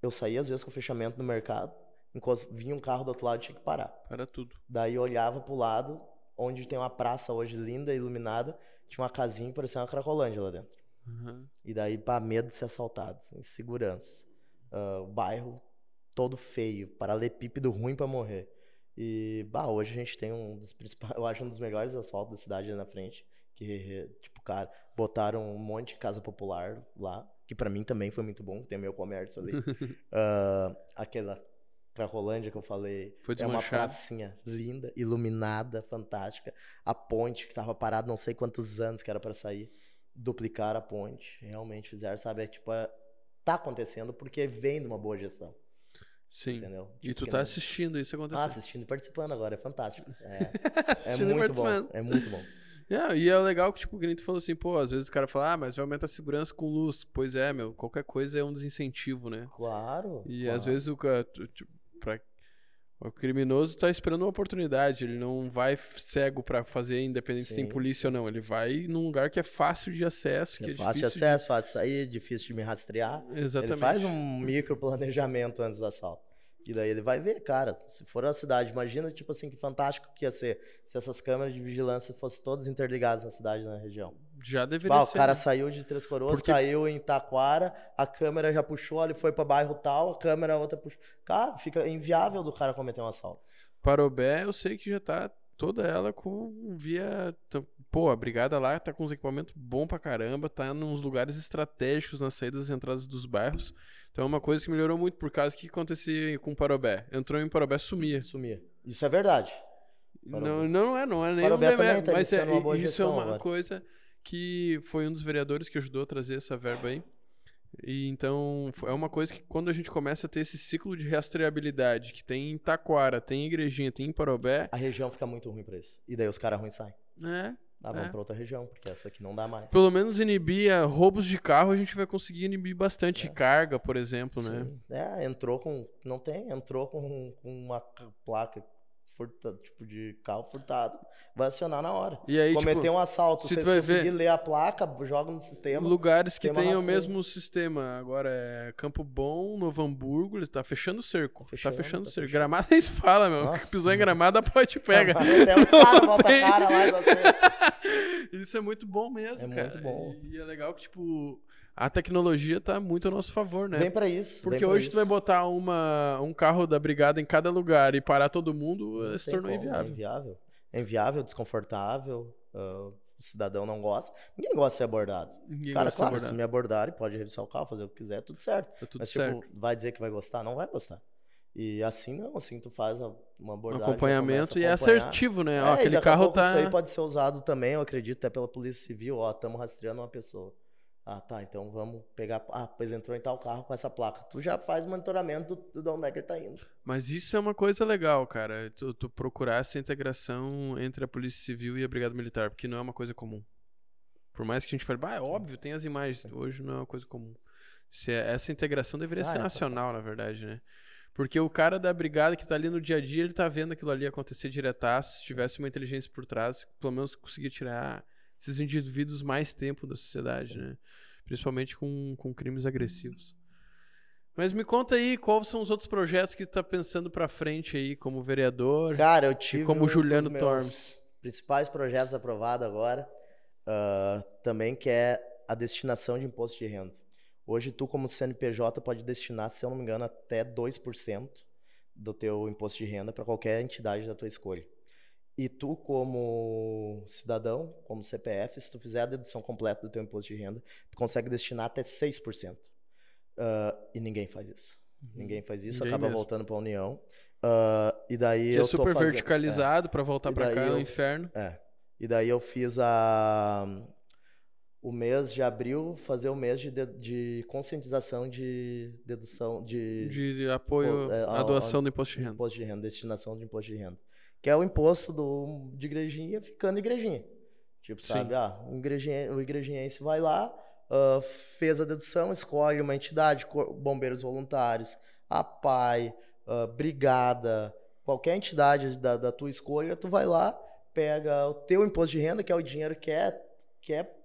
Eu saía às vezes com o fechamento no mercado. Enquanto vinha um carro do outro lado, tinha que parar. Para tudo. Daí eu olhava pro lado, onde tem uma praça hoje linda, iluminada, tinha uma casinha que parecia uma cracolândia lá dentro. Aham. E daí, pá, medo de ser assaltado, insegurança. Ah, o bairro todo feio, paralelepípedo ruim pra morrer. E, bah, hoje a gente tem um dos principais, eu acho um dos melhores asfaltos da cidade ali na frente. Que, tipo, cara, botaram um monte de casa popular lá, que pra mim também foi muito bom, tem meu comércio ali. Ah, aquela Cracolândia que eu falei. Foi É uma pracinha linda, iluminada, fantástica. A ponte que tava parada não sei quantos anos que era pra sair. Duplicar a ponte. Realmente fizeram, sabe? É tipo, é- tá acontecendo porque vem de uma boa gestão. Sim. Entendeu? E Tipo, tu tá nem- assistindo isso acontecer. Ah, assistindo e participando agora, é fantástico. É, é e muito bom. É muito bom. É, e é legal que, tipo, nem tu falou assim, pô, às vezes o cara fala, ah, mas vai aumentar a segurança com luz. Pois é, meu, qualquer coisa é um desincentivo, né? Claro. E claro. às vezes o, ca- tu- tipo, pra- o criminoso tá esperando uma oportunidade, ele não vai cego pra fazer, independente se tem Sim, polícia ou não. Ele vai num lugar que é fácil de acesso, é, É fácil de acesso, fácil de sair, difícil de me rastrear. Exatamente. Ele faz um micro planejamento antes do assalto. E daí ele vai ver, cara, se for a cidade, imagina, tipo assim, que fantástico que ia ser se essas câmeras de vigilância fossem todas interligadas na cidade, na região. Já deveria Bah, o ser. cara né? saiu de Três Coroas, Porque- caiu em Taquara, a câmera já puxou, ele foi pra bairro tal, a câmera outra puxou. Cara, fica inviável do cara cometer um assalto. Parobé, eu sei que já tá toda ela com via. Pô, a brigada lá tá com uns equipamentos bom pra caramba, tá nos lugares estratégicos nas saídas e entradas dos bairros. Então é uma coisa que melhorou muito por causa que acontecia com Parobé. Entrou em Parobé, sumia. Sumia. Isso é verdade. Parobé. Não, não é, não é nem um Parobé demérito, tá mas é, iniciando uma boa isso é uma agora. coisa que foi um dos vereadores que ajudou a trazer essa verba aí. E então é uma coisa que quando a gente começa a ter esse ciclo de rastreabilidade, que tem em Taquara, tem em Igrejinha, tem em Parobé, A região fica muito ruim pra isso. E daí os caras ruins saem. né? Ah, vamos É. pra outra região, porque essa aqui não dá mais. Pelo menos inibir ah, roubos de carro, a gente vai conseguir inibir bastante carga, por exemplo, né? É. Sim. É, entrou com. Não tem, entrou com, com uma placa furta, tipo de carro furtado. Vai acionar na hora. E aí, Cometer tipo, um assalto, se vocês tu vai conseguir ver- ler a placa, joga no sistema. lugares que têm o mesmo sistema. Agora é Campo Bom, Novo Hamburgo, ele tá fechando o cerco. Tá fechando, fechando, o tá cerco. fechando. Gramado nem se fala, meu. Nossa. Pisou em gramado, a pode pega. Até o cara tem. a cara lá e você. Isso é muito bom mesmo, É cara. muito bom. E é legal que, tipo, a tecnologia tá muito a nosso favor, né? Vem pra isso. Porque hoje tu vai isso. botar uma, um carro da brigada em cada lugar e parar todo mundo, Não eh, se tornou como, É inviável. inviável. É inviável, desconfortável. ah, o cidadão não gosta. Ninguém gosta de ser abordado. Ninguém Cara, claro, se me abordarem, pode revisar o carro, fazer o que quiser, tudo certo. Tá tudo Mas, certo. tipo, vai dizer que vai gostar? Não vai gostar. E assim não, assim tu faz uma Um abordagem. já acompanhamento e é assertivo, né? É, Ó, aquele carro tá. Isso aí pode ser usado também, eu acredito, até pela Polícia Civil. Ó, estamos rastreando uma pessoa. Ah, tá, então vamos pegar. Ah, pois entrou em tal carro com essa placa. Tu já faz monitoramento do, de onde é que ele tá indo. Mas isso é uma coisa legal, cara. Tu, tu procurar essa integração entre a Polícia Civil e a Brigada Militar, porque não é uma coisa comum. Por mais que a gente fale, bah, é óbvio, tem as imagens. Hoje não é uma coisa comum. Se é- essa integração deveria Ah, ser é, nacional, na verdade, né? Porque o cara da brigada que tá ali no dia a dia, ele tá vendo aquilo ali acontecer diretaço. Se tivesse uma inteligência por trás, pelo menos conseguia tirar esses indivíduos mais tempo da sociedade, né? Principalmente com, com crimes agressivos. Mas me conta aí, quais são os outros projetos que tu tá pensando pra frente aí, como vereador? Cara, eu tive como um dos Juliano meus Tormes. principais projetos aprovados agora, ah, também que é a destinação de imposto de renda. Hoje tu como CNPJ pode destinar, se eu não me engano, até 2% do teu imposto de renda para qualquer entidade da tua escolha. E tu como cidadão, como CPF, se tu fizer a dedução completa do teu imposto de renda, tu consegue destinar até 6%. Ah, e ninguém faz isso. Ninguém faz isso, Ninguém acaba mesmo. voltando para a União. Ah, e daí Que eu é super fazendo- verticalizado pra voltar E pra daí cá, é o inferno. é. E daí eu fiz a o mês de abril fazer o mês de, de, de conscientização de dedução de, De apoio é, à doação do imposto de renda. imposto de renda, destinação de imposto de renda. Que é o imposto do, de igrejinha ficando igrejinha. Tipo, Sim. sabe? Ah, o, igrejinha, o igrejinhense vai lá, ah, fez a dedução, escolhe uma entidade, bombeiros voluntários, a PAI, ah, brigada, qualquer entidade da, da tua escolha, tu vai lá, pega o teu imposto de renda, que é o dinheiro que é, que é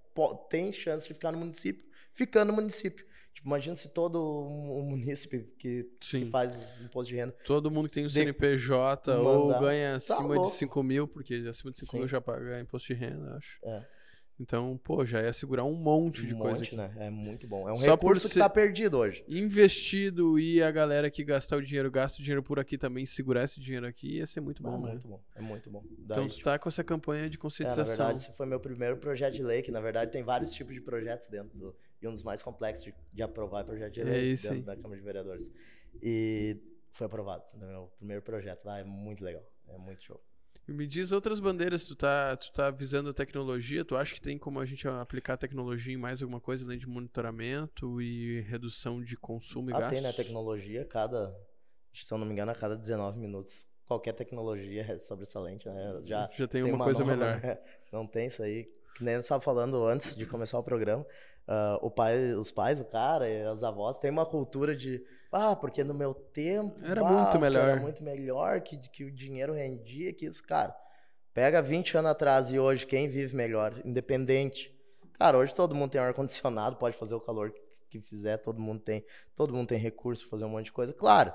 tem chance de ficar no município, ficando no município. Tipo, imagina se todo o município que, que faz imposto de renda Todo mundo que tem o De- CNPJ ou mandar. ganha Tá acima de louco. 5 mil, porque acima de 5 mil Sim. já paga imposto de renda, acho. É. Então, pô, já ia segurar um monte de um coisa monte, aqui. né? É muito bom. É um Só recurso que tá perdido hoje. Investido e a galera que gastar o dinheiro, gasta o dinheiro por aqui também, segurar esse dinheiro aqui, ia ser muito Ah, bom, né? muito bom. É muito bom. Então Daí, tu tipo, tá com essa campanha de é, na conscientização. verdade, esse foi meu primeiro projeto de lei, que na verdade tem vários tipos de projetos dentro do. E um dos mais complexos de, de aprovar é projeto de É lei isso dentro aí. da Câmara de Vereadores. E foi aprovado. Então, meu primeiro projeto. Vai, é muito legal. É muito show. E me diz outras bandeiras, tu tá, tu tá visando a tecnologia, tu acha que tem como a gente aplicar tecnologia em mais alguma coisa além de monitoramento e redução de consumo e Ah, gastos? tem, né? Tecnologia, cada. Se eu não me engano, a cada 19 minutos, qualquer tecnologia é sobressalente, né? Já, Já tem uma, coisa nova, melhor. né? Não tem isso aí. Que nem eu estava falando antes de começar o programa. Ah, o pai, os pais, o cara as avós têm uma cultura de. Ah, porque no meu tempo. Era bah, muito que melhor." Era muito melhor, que, que o dinheiro rendia, que isso, cara. Pega 20 anos atrás e hoje, quem vive melhor? Independente. Cara, hoje todo mundo tem ar-condicionado, pode fazer o calor que fizer, todo mundo tem. Todo mundo tem recurso para fazer um monte de coisa. Claro,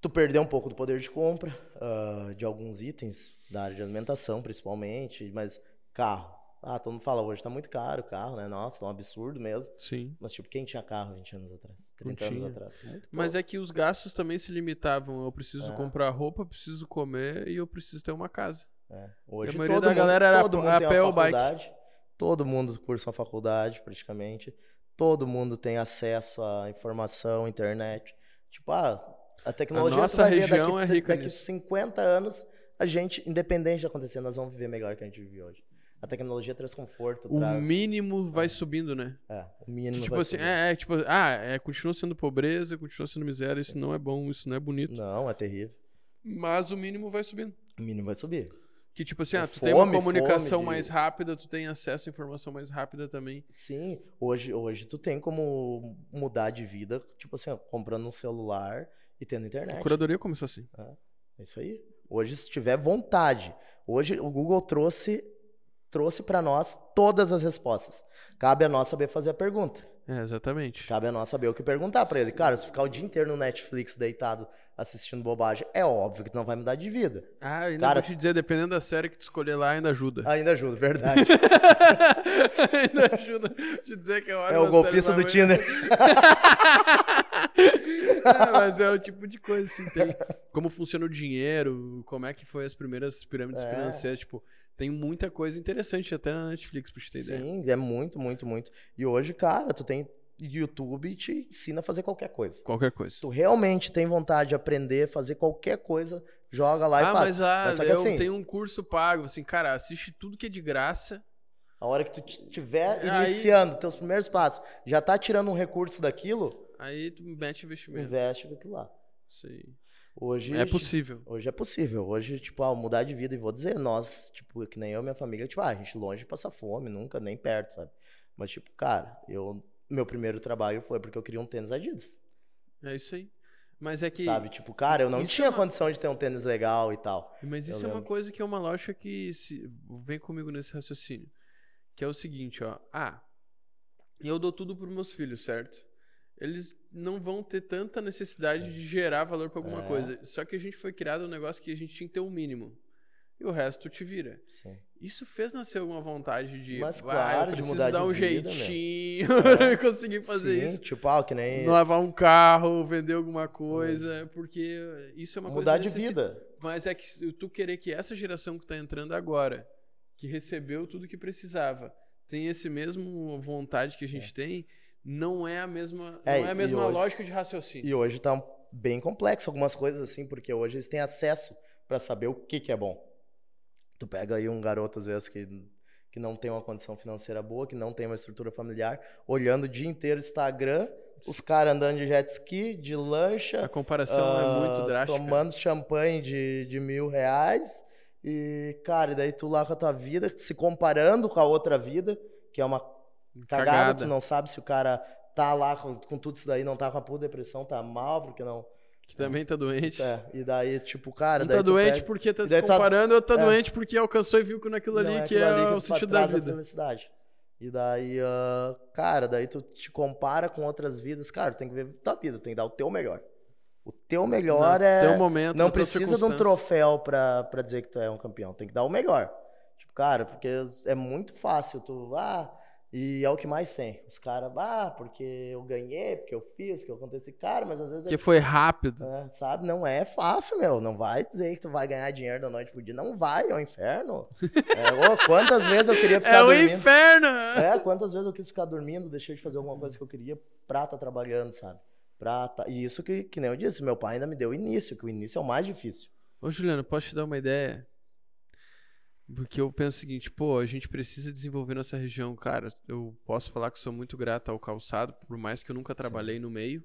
tu perdeu um pouco do poder de compra ah, de alguns itens da área de alimentação, principalmente, mas carro. Ah, todo mundo fala, hoje tá muito caro o carro, né? Nossa, tá um absurdo mesmo. Sim. Mas, tipo, quem tinha carro 20 anos atrás? 30 Não anos atrás? Muito Mas pouco. é que os gastos também se limitavam. Eu preciso É. comprar roupa, preciso comer e eu preciso ter uma casa. É. Hoje a maioria todo da mundo, galera era todo mundo a pé uma ou bike. faculdade, todo mundo cursa uma faculdade, praticamente. Todo mundo tem acesso à informação, internet. Tipo, ah, a tecnologia nossa vai ver região daqui, é rica daqui nisso. 50 anos, a gente, independente de acontecer, nós vamos viver melhor que a gente vive hoje. A tecnologia traz conforto, O traz... mínimo vai subindo, né? É, o mínimo tipo vai assim, subir. é, é, tipo, ah, é, continua sendo pobreza, continua sendo miséria, isso não é bom, isso não é bonito. Não, é terrível. Mas o mínimo vai subindo. O mínimo vai subir. Que tipo assim, É ah, tu tem uma fome, comunicação fome de- mais rápida, tu tem acesso à informação mais rápida também. Sim, hoje, hoje tu tem como mudar de vida, tipo assim, ó, comprando um celular e tendo internet. A curadoria começou assim. É isso aí. Hoje, se tiver vontade, hoje o Google trouxe trouxe para nós todas as respostas. Cabe a nós saber fazer a pergunta. É, exatamente. Cabe a nós saber o que perguntar para ele. Cara, se ficar o dia inteiro no Netflix deitado assistindo bobagem, é óbvio que não vai mudar de vida. Ah, ainda Cara- vou te dizer, dependendo da série que tu escolher lá, ainda ajuda. Ainda ajuda, verdade. ainda ajuda. Te dizer que eu olho é o golpista do Tinder. É, mas é o tipo de coisa assim, tem como funciona o dinheiro, como é que foi as primeiras pirâmides É. financeiras, tipo, tem muita coisa interessante até na Netflix pra te ter ideia. Sim, é muito, muito, muito. E hoje, cara, tu tem YouTube e te ensina a fazer qualquer coisa. Qualquer coisa. Se tu realmente tem vontade de aprender, fazer qualquer coisa, joga lá e ah, faz. mas, ah, Mas que eu assim- tenho um curso pago, assim, cara, assiste tudo que é de graça. A hora que tu estiver Aí- iniciando teus primeiros passos, já tá tirando um recurso daquilo, Aí tu mete investimento. investe com aquilo lá. Isso aí. Hoje É possível. Hoje é possível. Hoje, tipo, ah, mudar de vida. E vou dizer, nós, tipo, que nem eu e minha família, tipo, ah, a gente longe de passar fome, nunca, nem perto, sabe? Mas, tipo, cara, eu. Meu primeiro trabalho foi porque eu queria um tênis Adidas. É isso aí. Mas é que. Sabe? Tipo, cara, eu não Isso tinha é uma- condição de ter um tênis legal e tal. Mas Eu isso é uma coisa que é uma lógica que se... vem comigo nesse raciocínio. Que é o seguinte, ó. Ah, eu dou tudo pros meus filhos, certo? Eles não vão ter tanta necessidade de gerar valor para alguma É. coisa. Só que a gente foi criado um negócio que a gente tinha que ter um mínimo. E o resto te vira. Sim. Isso fez nascer alguma vontade de. Mas "Ah, claro, eu de mudar dar de um vida, meu." jeitinho pra conseguir fazer Sim, isso. Tipo, ah, que nem Lavar um carro, vender alguma coisa, porque isso é uma mudar coisa de necessi- vida. Mas é que tu querer que essa geração que tá entrando agora, que recebeu tudo que precisava, tem esse mesmo vontade que a gente tem, não é a mesma, É, não é a e mesma hoje- lógica de raciocínio. E hoje tá bem complexo algumas coisas assim, porque hoje eles têm acesso pra saber o que que é bom. Tu pega aí um garoto, às vezes, que, que não tem uma condição financeira boa, que não tem uma estrutura familiar, olhando o dia inteiro Instagram, os caras andando de jet ski, de lancha, A comparação é ah, muito drástica. tomando champanhe de, de mil reais. E, cara, e daí tu lá com a tua vida, se comparando com a outra vida, que é uma cagada, Cagada. tu não sabe se o cara tá lá com, com tudo isso daí, não tá com a puta depressão, tá mal, porque não. Que também tá doente. É, e daí, tipo, cara, Um tá doente pega- porque tá se comparando, outro tá é. doente porque alcançou e viu que naquilo ali não que é ali o te sentido da vida. felicidade. E daí, ah, cara, daí tu te compara com outras vidas, cara, tem que ver tua vida, tem que dar o teu melhor. O teu melhor No é. teu momento, não precisa de um troféu pra, pra dizer que tu é um campeão. Tem que dar o melhor. Tipo, cara, porque é muito fácil tu. Ah, e é o que mais tem. Os caras, ah, porque eu ganhei, porque eu fiz, que eu aconteci. Cara, mas às vezes é Porque foi rápido. é, sabe? Não é fácil, meu. Não vai dizer que tu vai ganhar dinheiro da noite pro dia. Não vai, é o inferno. É, ô, quantas vezes eu queria ficar É o dormindo. inferno! É, quantas vezes eu quis ficar dormindo, deixei de fazer alguma coisa que eu queria pra estar trabalhando, sabe? Pra tá- E isso que, que nem eu disse, meu pai ainda me deu o início, que o início é o mais difícil. Ô, Juliano, posso te dar uma ideia? Porque eu penso o seguinte, pô, a gente precisa desenvolver nossa região. Cara, eu posso falar que sou muito grato ao calçado, por mais que eu nunca trabalhei no meio,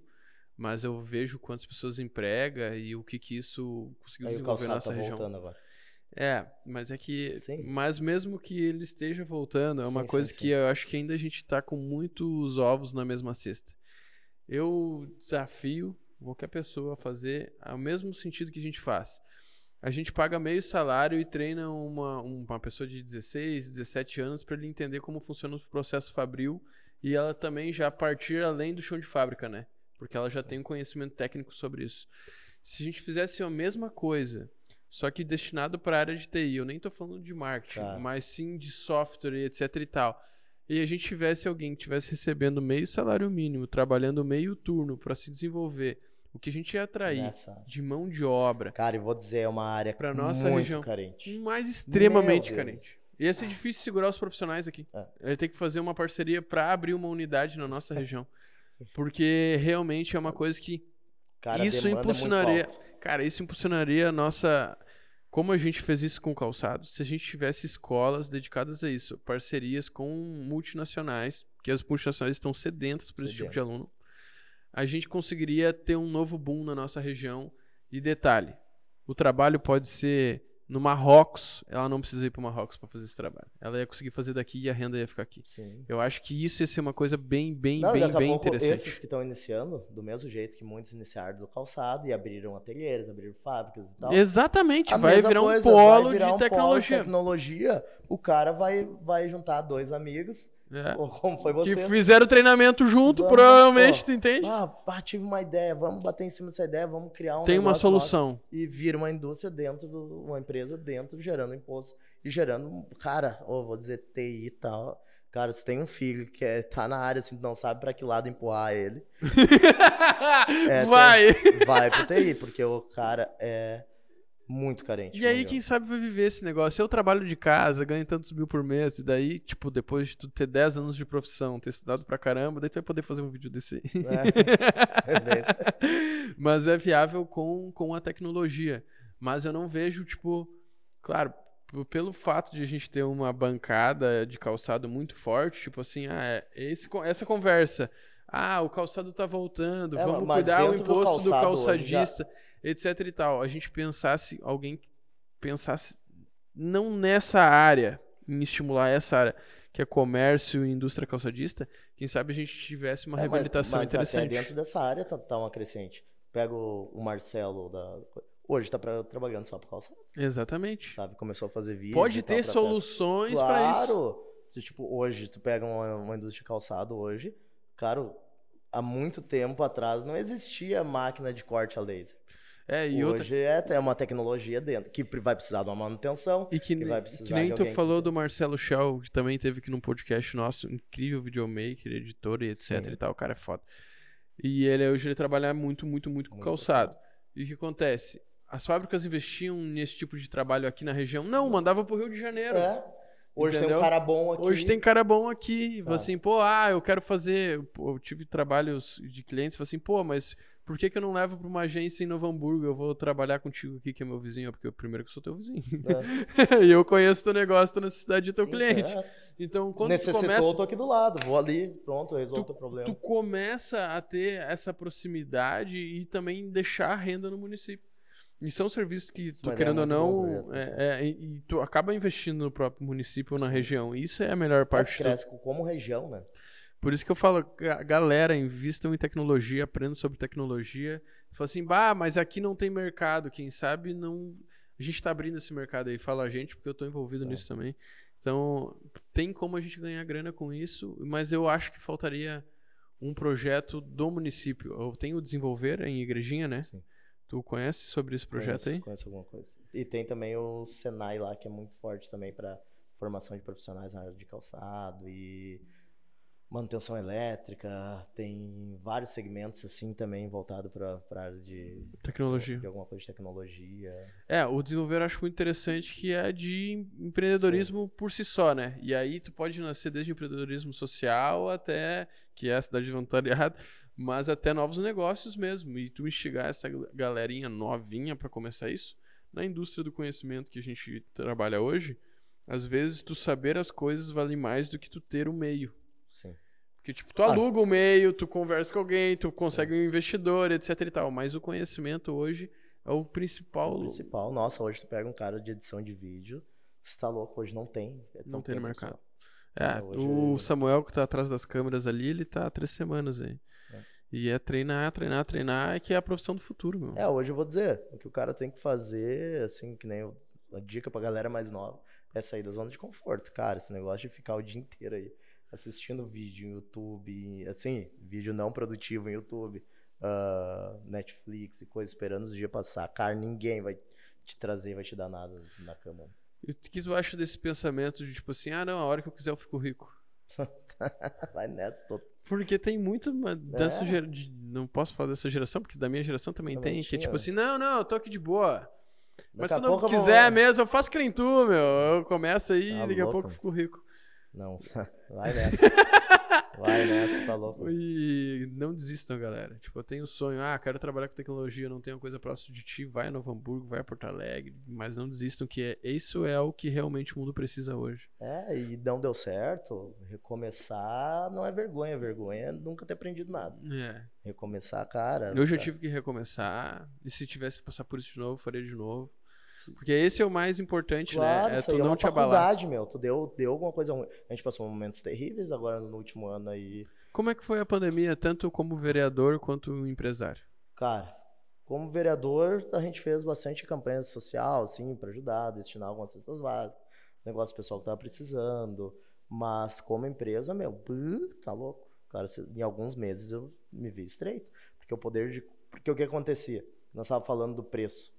mas eu vejo quantas pessoas emprega e o que que isso conseguiu Aí desenvolver nossa tá região. voltando agora. É, mas é que. Sim. Mas mesmo que ele esteja voltando, é uma Sim, sim, coisa sim. que eu acho que ainda a gente tá com muitos ovos na mesma cesta. Eu desafio qualquer pessoa a fazer o mesmo sentido que a gente faz. A gente paga meio salário e treina uma, uma pessoa de 16, 17 anos para ele entender como funciona o processo fabril e ela também já partir além do chão de fábrica, né? Porque ela já tem um conhecimento técnico sobre isso. Se a gente fizesse a mesma coisa, só que destinado para a área de TI, eu nem tô falando de marketing, Tá. mas sim de software e etc e tal. E a gente tivesse alguém que estivesse recebendo meio salário mínimo, trabalhando meio turno para se desenvolver, o que a gente ia atrair Nessa. de mão de obra, Cara, e vou dizer, é uma área Pra nossa muito região. carente. mais extremamente carente. Ia ser difícil segurar os profissionais aqui. É. Ia ter que fazer uma parceria para abrir uma unidade na nossa região. Porque realmente é uma coisa que Cara, isso é impulsionaria. cara, isso impulsionaria a nossa. Como a gente fez isso com o calçado, se a gente tivesse escolas dedicadas a isso, parcerias com multinacionais, que as multinacionais estão sedentas por esse tipo de aluno, a gente conseguiria ter um novo boom na nossa região. E detalhe, o trabalho pode ser no Marrocos, ela não precisa ir para o Marrocos para fazer esse trabalho. Ela ia conseguir fazer daqui e a renda ia ficar aqui. Sim. Eu acho que isso ia ser uma coisa bem, bem, Não, bem, daqui a bem pouco interessante. esses que estão iniciando, do mesmo jeito que muitos iniciaram do calçado e abriram ateliês, abriram fábricas e tal. Exatamente, A vai virar um coisa, polo vai virar de um polo de tecnologia. tecnologia. O cara vai, vai juntar dois amigos, É. como foi você. Que fizeram treinamento junto, Vamos, provavelmente, tu entende? Ah, tive uma ideia, vamos bater em cima dessa ideia, vamos criar um Tem uma nosso. solução. E vira uma indústria dentro, do, uma empresa dentro, gerando imposto e gerando, cara, ou vou dizer TI e tal. Cara, se tem um filho que é, tá na área, assim, não sabe pra que lado empurrar ele, É, vai! vai pro TI, porque o cara é muito carente. E aí, quem sabe vai viver esse negócio. Eu trabalho de casa, ganho tantos mil por mês, e daí, tipo, depois de tu ter 10 anos de profissão, ter estudado pra caramba, daí tu vai poder fazer um vídeo desse aí. É, desse. Mas é viável com, com a tecnologia. Mas eu não vejo, tipo, claro, pelo fato de a gente ter uma bancada de calçado muito forte, tipo assim, ah, é esse, essa conversa. Ah, o calçado tá voltando, É, vamos mas cuidar o do imposto do, calçado já- calçadista, etc e tal. A gente pensasse, alguém pensasse não nessa área, em estimular essa área, que é comércio e indústria calçadista, quem sabe a gente tivesse uma É, mas- reabilitação mas interessante. Até dentro dessa área tá, tá uma crescente. Pega o, o Marcelo da. Hoje tá pra- trabalhando só por calçado, Exatamente. sabe? Começou a fazer vídeo. Pode ter soluções pra isso. Claro! Tipo, hoje, tu pega uma, uma indústria de calçado hoje, cara, há muito tempo atrás não existia máquina de corte a laser. É, e outra. Hoje é, é uma tecnologia dentro, que vai precisar de uma manutenção. E que, que vai que precisar nem de tu que falou tem. do Marcelo Shell, que também teve aqui num podcast nosso, incrível videomaker, editor e etc Sim. e tal, o cara é foda. E ele hoje ele trabalha muito, muito, muito com Muito calçado. E o que acontece? As fábricas investiam nesse tipo de trabalho aqui na região? Não, mandava pro Rio de Janeiro. É. Hoje Entendeu? tem um cara bom aqui. Hoje tem cara bom aqui. Sabe? Assim, pô, ah, eu quero fazer. pô, Eu tive trabalhos de clientes, falei assim, pô, mas por que, que eu não levo pra uma agência em Novo Hamburgo? Eu vou trabalhar contigo aqui, que é meu vizinho, porque eu primeiro que eu sou teu vizinho. É. e eu conheço teu negócio, tua necessidade do teu Sim, cliente. é. Então, quando tu Necessitou, começa, eu tô aqui do lado. Vou ali, pronto, resolvo o teu problema. tu começa a ter essa proximidade e também deixar a renda no município. E são serviços que, tu querendo ou não, projeto. é, é, e, tu acaba investindo no próprio município ou na Sim. região. Isso é a melhor parte de tudo. cresce como região, né? Por isso que eu falo, ga- galera, invistam em tecnologia, aprendam sobre tecnologia. Fala assim, bah, mas aqui não tem mercado. Quem sabe não. A gente tá abrindo esse mercado aí. Fala a gente, porque eu tô envolvido É. nisso também. Então, tem como a gente ganhar grana com isso, mas eu acho que faltaria um projeto do município. Eu tenho o Desenvolver em Igrejinha, né? Sim. Tu conhece sobre esse projeto conheço, aí? Conheço alguma coisa. E tem também o Senai lá, que é muito forte também para formação de profissionais na área de calçado e manutenção elétrica. Tem vários segmentos assim também voltado para a área de Tecnologia. de alguma coisa de tecnologia. É, o desenvolver eu acho muito interessante que é de empreendedorismo por si só, né? E aí tu pode nascer desde empreendedorismo social até, que é a cidade de voluntariado, mas até novos negócios mesmo. E tu instigar essa galerinha novinha pra começar isso, na indústria do conhecimento que a gente trabalha hoje, às vezes tu saber as coisas vale mais do que tu ter o meio. Sim. Porque, tipo, tu aluga o meio, tu conversa com alguém, tu consegue um investidor, etc e tal. Mas o conhecimento hoje é o principal. O principal, nossa, hoje tu pega um cara de edição de vídeo, você tá louco, hoje não tem. é Não tem no mercado. É, É, o Samuel que tá atrás das câmeras ali, ele tá há três semanas aí. E é treinar, treinar, treinar, é que é a profissão do futuro, meu. É, hoje eu vou dizer, o que o cara tem que fazer, assim, que nem eu, a dica pra galera mais nova, é sair da zona de conforto, cara. Esse negócio de ficar o dia inteiro aí assistindo vídeo em YouTube, assim, vídeo não produtivo em YouTube, ah, Netflix e coisa, esperando os dias passar. Cara, ninguém vai te trazer, vai te dar nada na cama. E o que tu acha desse pensamento de tipo assim, ah não, a hora que eu quiser eu fico rico? vai nessa, tô... Porque tem muito uma- dessa É. gera- de- não posso falar dessa geração, porque da minha geração também, Também tem, que é tipo né? assim, não, não, eu tô aqui de boa. Mas Daqui a quando eu eu vou- quiser mesmo, eu faço que nem tu, meu. Eu começo aí Tá e daqui a louco. pouco eu fico rico. Não, vai nessa. Vai nessa, tá louco. E não desistam, galera. Tipo, eu tenho o sonho, ah, quero trabalhar com tecnologia, não tenho coisa próxima de ti, vai a Novo Hamburgo, vai a Porto Alegre, mas não desistam que é, isso é o que realmente o mundo precisa hoje. É, e não deu certo, recomeçar não é vergonha, vergonha é nunca ter aprendido nada. É. Recomeçar, cara. Eu já cara, tive que recomeçar, e se tivesse que passar por isso de novo, faria de novo. Porque esse é o mais importante, Claro, né? É tu é não uma te abalar. faculdade, meu. Tu deu, deu alguma coisa ruim. A gente passou momentos terríveis agora no último ano aí. Como é que foi a pandemia, tanto como vereador quanto empresário? Cara, como vereador, a gente fez bastante campanha social, assim, pra ajudar, destinar algumas cestas básicas, negócio pessoal que tava precisando. Mas como empresa, meu, buh, tá louco. Cara, em alguns meses eu me vi estreito. Porque o poder de. Porque o que acontecia? Nós tava falando do preço.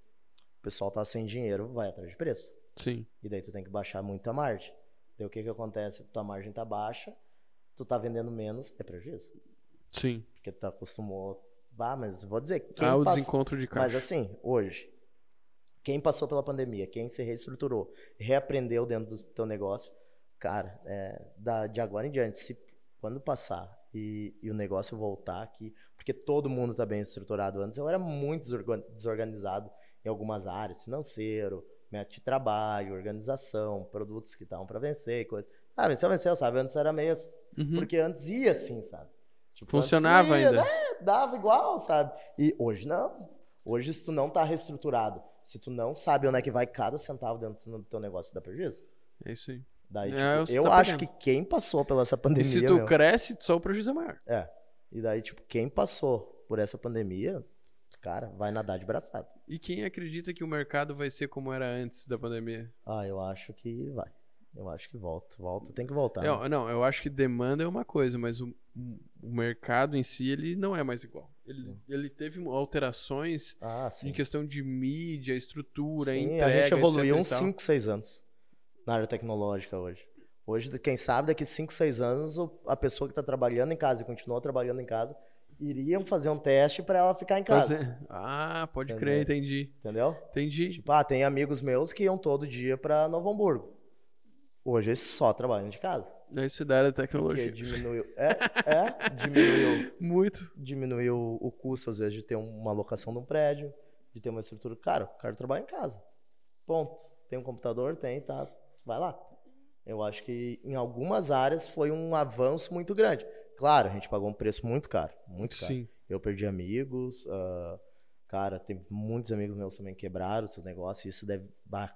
O pessoal tá sem dinheiro, vai atrás de preço. Sim. E daí tu tem que baixar muito a margem. Daí o que que acontece? Tua margem tá baixa, tu tá vendendo menos, é prejuízo. Sim. Porque tu acostumou. Ah, mas vou dizer, quem Há o desencontro de caixa. Mas assim, hoje, quem passou pela pandemia, quem se reestruturou, reaprendeu dentro do teu negócio, cara, é, da, de agora em diante, se quando passar e, e o negócio voltar aqui, porque todo mundo tá bem estruturado antes, eu era muito desorgan- desorganizado em algumas áreas, financeiro, método de trabalho, organização, produtos que estavam para vencer, e coisa. Ah, venceu, venceu, sabe? Antes era meio. assim, Uhum. Porque antes ia assim, sabe? Tipo, Funcionava ia, ainda. né? Dava igual, sabe? E hoje não. Hoje, se tu não tá reestruturado, se tu não sabe onde é que vai cada centavo dentro do teu negócio, dá prejuízo. É isso aí. Daí, É, tipo, você eu tá acho pegando. que quem passou pela essa E pandemia. se tu meu, cresce, só o prejuízo é maior. É. E daí, tipo, quem passou por essa pandemia, cara, vai nadar de braçada. E quem acredita que o mercado vai ser como era antes da pandemia? Ah, eu acho que vai. Eu acho que volta. Volta, tem que voltar. né? Eu- não, eu acho que demanda é uma coisa, mas o, o mercado em si, ele não é mais igual. Ele, ele teve alterações Ah, em questão de mídia, estrutura, Sim, entrega, a gente evoluiu uns tal. 5, 6 anos na área tecnológica hoje. Hoje, quem sabe, daqui 5, 6 anos, a pessoa que está trabalhando em casa e continua trabalhando em casa, iriam fazer um teste para ela ficar em casa. Fazer- Ah, pode Entendeu? crer, entendi. Entendeu? Entendi. Tipo, ah, tem amigos meus que iam todo dia para Novo Hamburgo. Hoje eles só trabalham de casa. Isso da área da Porque tecnologia. diminuiu. É, é, diminuiu, Muito. diminuiu o custo, às vezes, de ter uma locação de um prédio, de ter uma estrutura. Cara, o cara trabalha em casa. Ponto. Tem um computador? Tem, tá. Vai lá. Eu acho que em algumas áreas foi um avanço muito grande. Claro, a gente pagou um preço muito caro. Muito caro. Sim. Eu perdi amigos. ah, cara, tem muitos amigos meus também que quebraram seus negócios. Isso deve.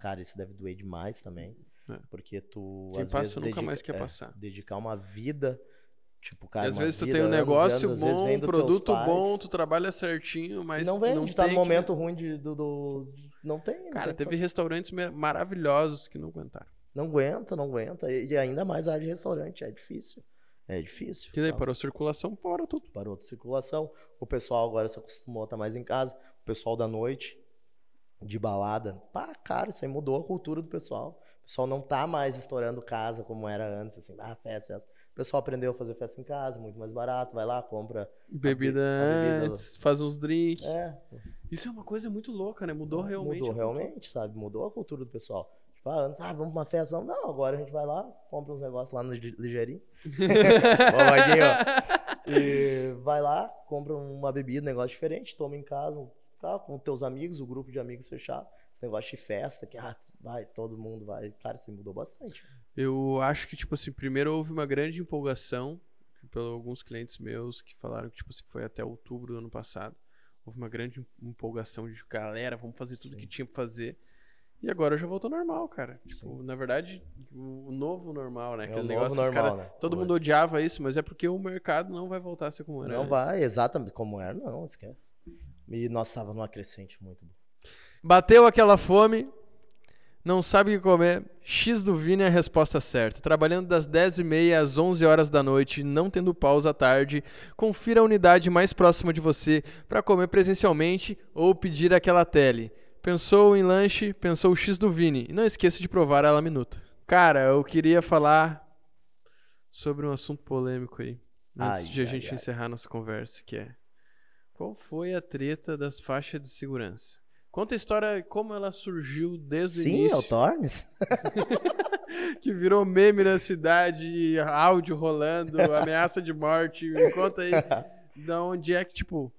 Cara, isso deve doer demais também. É. Porque tu. Quem às passa vezes, nunca dedica- mais quer é, passar. Dedicar uma vida. Tipo, cara, às vezes tu vida, tem um negócio anos, bom, um produto bom, tu trabalha certinho, mas não vem, não tá tem no que- momento ruim de, do, do- Não tem. não Cara, tem teve restaurantes maravilhosos que não aguentaram. Não aguenta, não aguenta. E, e ainda mais a área de restaurante. É difícil. É difícil. Que daí tá? parou a circulação, parou tudo. Parou de circulação. O pessoal agora se acostumou a estar mais em casa. O pessoal da noite, de balada. Pá, cara, isso aí mudou a cultura do pessoal. O pessoal não tá mais estourando casa como era antes, assim, ah, festa, festa. O pessoal aprendeu a fazer festa em casa, muito mais barato. Vai lá, compra. Bebida a bebida- antes, faz uns drinks. É, Isso é uma coisa muito louca, né? Mudou realmente. Mudou a realmente, sabe? Mudou a cultura do pessoal. Tipo, ah, antes, ah, vamos pra uma festa. Não, agora a gente vai lá, compra uns negócios lá no Lige- Ligeirinho. Ó. E vai lá, compra uma bebida, um negócio diferente, toma em casa, tá, com teus amigos, o grupo de amigos fechado. Esse negócio de festa, que ah, vai, todo mundo vai. Cara, isso mudou bastante. Eu acho que, tipo assim, primeiro houve uma grande empolgação pelos alguns clientes meus que falaram que, tipo assim, foi até outubro do ano passado. Houve uma grande empolgação de galera, vamos fazer tudo Sim. que tinha pra fazer. E agora já voltou normal, cara. Tipo, na verdade, o novo normal, né? É o Aquele negócio normal, cara- né? Todo mundo odiava isso, mas é porque o mercado não vai voltar a ser como era. Não antes. vai, exatamente como era, não, esquece. E nós estávamos numa crescente muito boa. Bateu aquela fome, não sabe o que comer. X do Vini é a resposta certa. Trabalhando das 10h30 às 11 horas da noite, não tendo pausa à tarde, confira a unidade mais próxima de você para comer presencialmente ou pedir aquela tele. Pensou em lanche, pensou o X do Vini. E não esqueça de provar a Minuta. Cara, eu queria falar sobre um assunto polêmico aí. Antes Ai, de a ai, gente ai. encerrar nossa conversa, que é qual foi a treta das faixas de segurança? Conta a história, como ela surgiu desde o Sim, é início. o Tornes. Que virou meme na cidade, áudio rolando, ameaça de morte. Me conta aí da onde é que, tipo,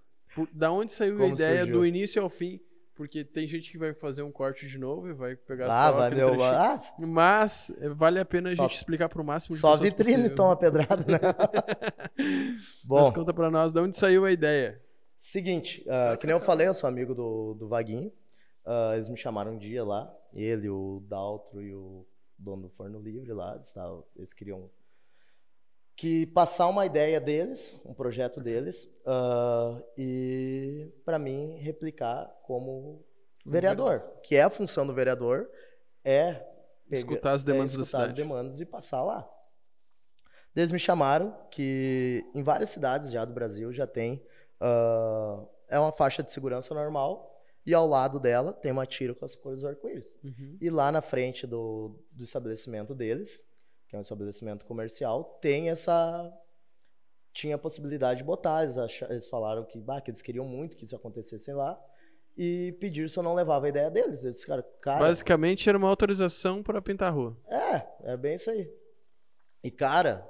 da onde saiu a Como ideia surgiu? do início ao fim. Porque tem gente que vai fazer um corte de novo e vai pegar Ah, só vai trechinho. Ah, Mas eh, vale a pena a Só- gente explicar pro máximo de só vitrine possível. toma pedrada, né? Mas Bom, conta pra nós de onde saiu a ideia. seguinte, ah, que nem eu falei, eu sou amigo do, do Vaguinho. Ah, eles me chamaram um dia lá, ele, o Daltro e o dono do Forno Livre lá, eles, tavam- eles queriam que passar uma ideia deles, um projeto deles, ah, e para mim replicar como vereador, que é a função do vereador, é pega- Escutar as demandas é da escutar as cidade. demandas e passar lá. Eles me chamaram que em várias cidades já do Brasil já tem ah, é uma faixa de segurança normal e ao lado dela tem uma tira com as cores do arco-íris. Uhum. E lá na frente do, do estabelecimento deles, que é um estabelecimento comercial, tem essa. Tinha a possibilidade de botar. Eles, acha- eles falaram que, bah, que eles queriam muito que isso acontecesse lá. E pediram se eu não levava a ideia deles. Eu disse, cara, cara. Basicamente era uma autorização para pintar a rua. É, é bem isso aí. E, cara,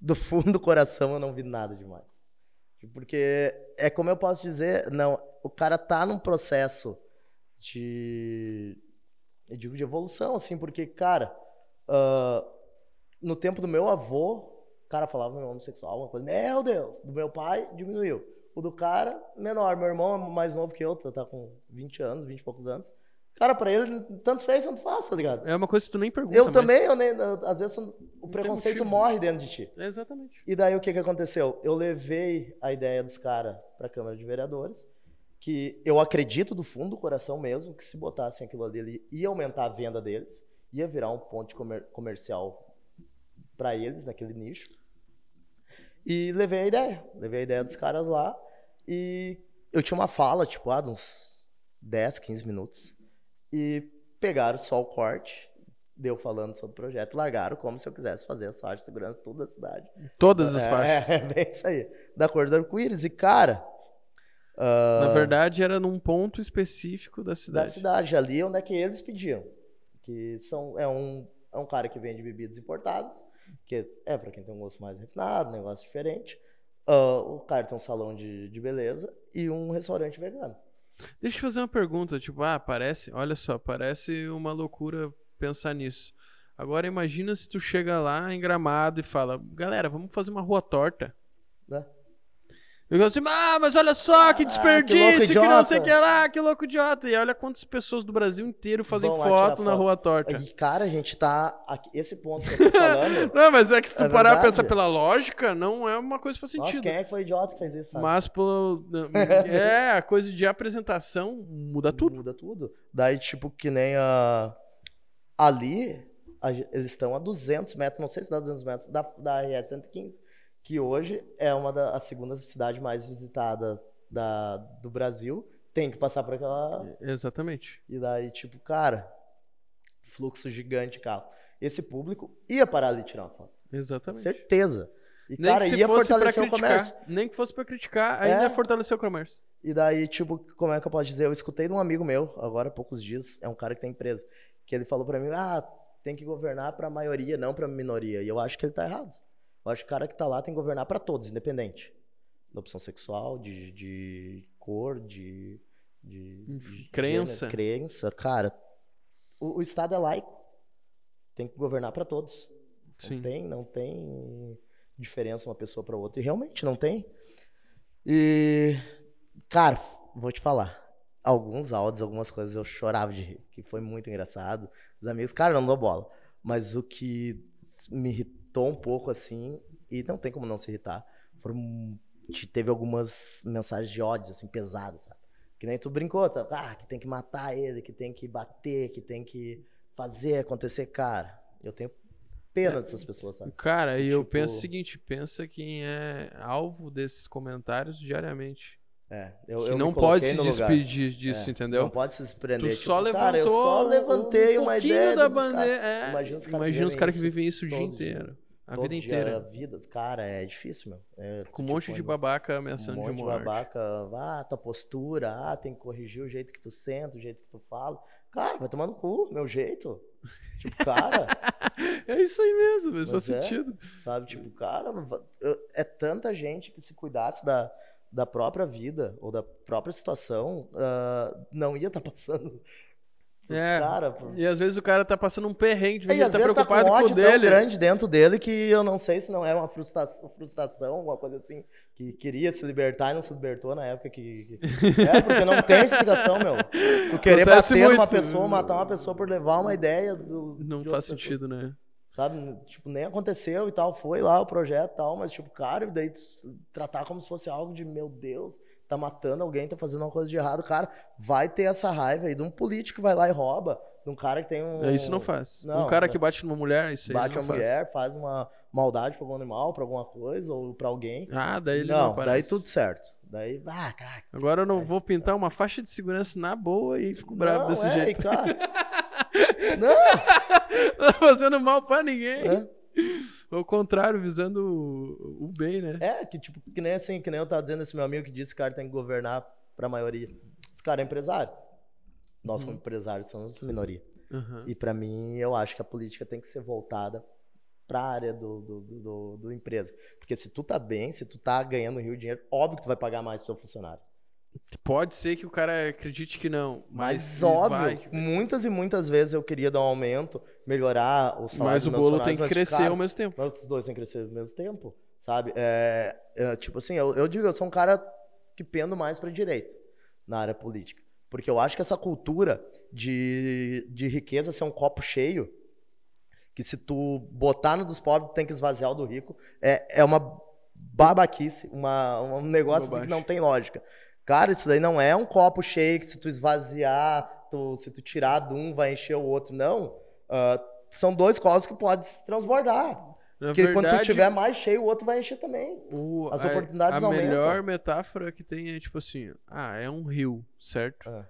do fundo do coração eu não vi nada demais. Porque é como eu posso dizer, não, o cara tá num processo de. Eu digo de evolução, assim, porque, cara, ah, no tempo do meu avô, o cara falava meu homossexual, uma coisa, meu Deus, do meu pai diminuiu. O do cara, menor. Meu irmão é mais novo que eu, tá tá com 20 anos, 20 e poucos anos. Cara, pra ele, tanto fez, tanto faz, tá ligado? É uma coisa que tu nem pergunta. Eu mas- também, eu nem, às vezes o preconceito morre dentro de ti. É, exatamente. E daí o que que aconteceu? Eu levei a ideia dos caras pra Câmara de Vereadores, que eu acredito do fundo do coração mesmo que se botassem aquilo ali, ia aumentar a venda deles, ia virar um ponto comer- comercial para eles naquele nicho. E levei a ideia, levei a ideia dos caras lá e eu tinha uma fala, tipo, ah, de uns 10, 15 minutos. E pegaram só o corte, deu falando sobre o projeto, largaram como se eu quisesse fazer as faixas de segurança toda a cidade. Todas as é, faixas. É, bem isso aí. Da cor do arco-íris. E, cara. ah, Na verdade, era num ponto específico da da cidade. cidade, ali onde é que eles pediam. Que são, é, um, é um cara que vende bebidas importadas, que é pra quem tem um gosto mais refinado, negócio diferente. Ah, o cara tem um salão de, de beleza e um restaurante vegano. Deixa eu fazer uma pergunta, tipo, ah, parece, olha só, parece uma loucura pensar nisso. Agora imagina se tu chega lá em Gramado e fala, galera, vamos fazer uma rua torta. Né? Eu digo assim, ah, mas olha só, que Ah, que desperdício, louco que, não sei o idiota." que lá, que louco idiota. E olha quantas pessoas do Brasil inteiro fazem foto na foto. rua torta. E, cara, a gente tá. Aqui, esse ponto que eu tô falando. Não, mas é que se tu É parar pra pensar pela lógica, não é uma coisa que faz Nossa, sentido. quem é que foi idiota que fez isso? Sabe? Mas pelo. É, a coisa de apresentação muda tudo. Muda tudo. Daí, tipo, que nem a. Ali, a eles estão a 200 metros, não sei se dá 200 metros, da, da RS 115, que hoje é uma da a segunda cidade mais visitada da, do Brasil. Tem que passar por aquela. Exatamente. E daí, tipo, cara, fluxo gigante de carro. Esse público ia parar ali e tirar uma foto. Exatamente. Certeza. E, Nem cara, ia fortalecer o criticar, comércio. Nem que fosse pra criticar, ainda É. ia fortalecer o comércio. E daí, tipo, como é que eu posso dizer? Eu escutei de um amigo meu, agora há poucos dias, é um cara que tem empresa, que ele falou pra mim, ah, tem que governar pra maioria, não pra minoria. E eu acho que ele tá errado. Eu acho que o cara que tá lá tem que governar pra todos, independente. Da opção sexual, de, de cor, de... de, de crença. gênero, crença. Cara, o, o Estado é laico. Tem que governar pra todos. Sim. Não tem, não tem diferença uma pessoa para outra. E realmente não tem. E, cara, vou te falar. Alguns áudios, algumas coisas eu chorava de rir, que foi muito engraçado. Os amigos, cara, não dou bola. Mas o que me irritou um pouco assim, e não tem como não se irritar, foram, te- teve algumas mensagens de ódio, assim, pesadas, sabe? Que nem tu brincou, sabe? Ah, que tem que matar ele, que tem que bater, que tem que fazer acontecer. Cara, eu tenho pena dessas pessoas, sabe? Cara, e eu Tipo- penso o seguinte: pensa quem é alvo desses comentários diariamente. É, eu, que eu não pode se no lugar. despedir disso, É, entendeu? Não pode se surpreender. Tu tipo, só levantou. cara, eu só levantei um uma ideia da bandeira. É, Imagina os caras caras que vivem isso o dia todo dia. A Todo vida dia inteira. A vida cara é difícil, meu. É, Com um tipo, monte de babaca ameaçando um monte de de morte. babaca. Ah, tua postura. Ah, tem que corrigir o jeito que tu senta, o jeito que tu fala. Cara, vai tomar no cu, meu jeito. Tipo, cara, É isso aí mesmo, mas faz Mas é. sentido. sabe? Tipo, cara, é tanta gente que se cuidasse da, da própria vida ou da própria situação, ah, não ia estar passando. É, Cara, E às vezes o cara tá passando um perrengue, de E às tá vezes tá com com, ódio o tão dele. grande dentro dele que eu não sei se não é uma frustração, frustração alguma coisa assim, que queria se libertar e não se libertou na época que... É, porque não tem explicação, meu. Tu querer Acontece bater numa muito. pessoa, matar uma pessoa por levar uma ideia do... Não faz sentido, né? Sabe? Tipo, nem aconteceu e tal, foi lá o projeto e tal, mas tipo, cara, daí tratar como se fosse algo de, meu Deus, tá matando alguém, tá fazendo uma coisa de errado, cara, vai ter essa raiva aí de um político que vai lá e rouba, de um cara que tem um... É, Isso não faz. Não, um cara não. que bate numa mulher, isso aí bate não a faz. mulher, faz uma maldade pra algum animal, pra alguma coisa, ou pra alguém. Ah, daí ele não, não, daí tudo certo. Daí, ah, cara. Agora eu não vou pintar uma faixa de segurança na boa e fico bravo não, desse é, jeito. cara. não, Não tá fazendo mal pra ninguém. é. Ao contrário, visando o, o bem, né? É, que tipo, que nem assim, que nem eu tava dizendo esse meu amigo que disse que o cara tem que governar pra maioria. Esse cara é empresário. Nós, Uhum. como empresários, somos minoria. Aham. E pra mim, eu acho que a política tem que ser voltada pra área do, do, do, do- empresa. Porque se tu tá bem, se tu tá ganhando rio dinheiro, óbvio que tu vai pagar mais pro teu funcionário. Pode ser que o cara acredite que não. Mas, Mas, óbvio, vai. muitas e muitas vezes eu queria dar um aumento, melhorar o salário Mas o bolo tem que crescer cara, ao mesmo tempo. Mas os dois têm que crescer ao mesmo tempo, sabe? É, é, tipo assim, eu, eu digo, eu sou um cara que pendo mais pra direita na área política. Porque eu acho que essa cultura de, de riqueza ser um copo cheio, que se tu botar no dos pobres, tem que esvaziar o do rico, é, é uma babaquice, uma, um negócio assim que não tem lógica. Cara, isso daí não é um copo cheio que se tu esvaziar, tu- se tu tirar de um, vai encher o outro. Não. ah, são dois colos que podem se transbordar. Na Porque quando tu verdade, tiver mais cheio, o outro vai encher também. o- as a- oportunidades a, aumentam. melhor metáfora que tem é tipo assim, ah, é um rio, certo? Ah.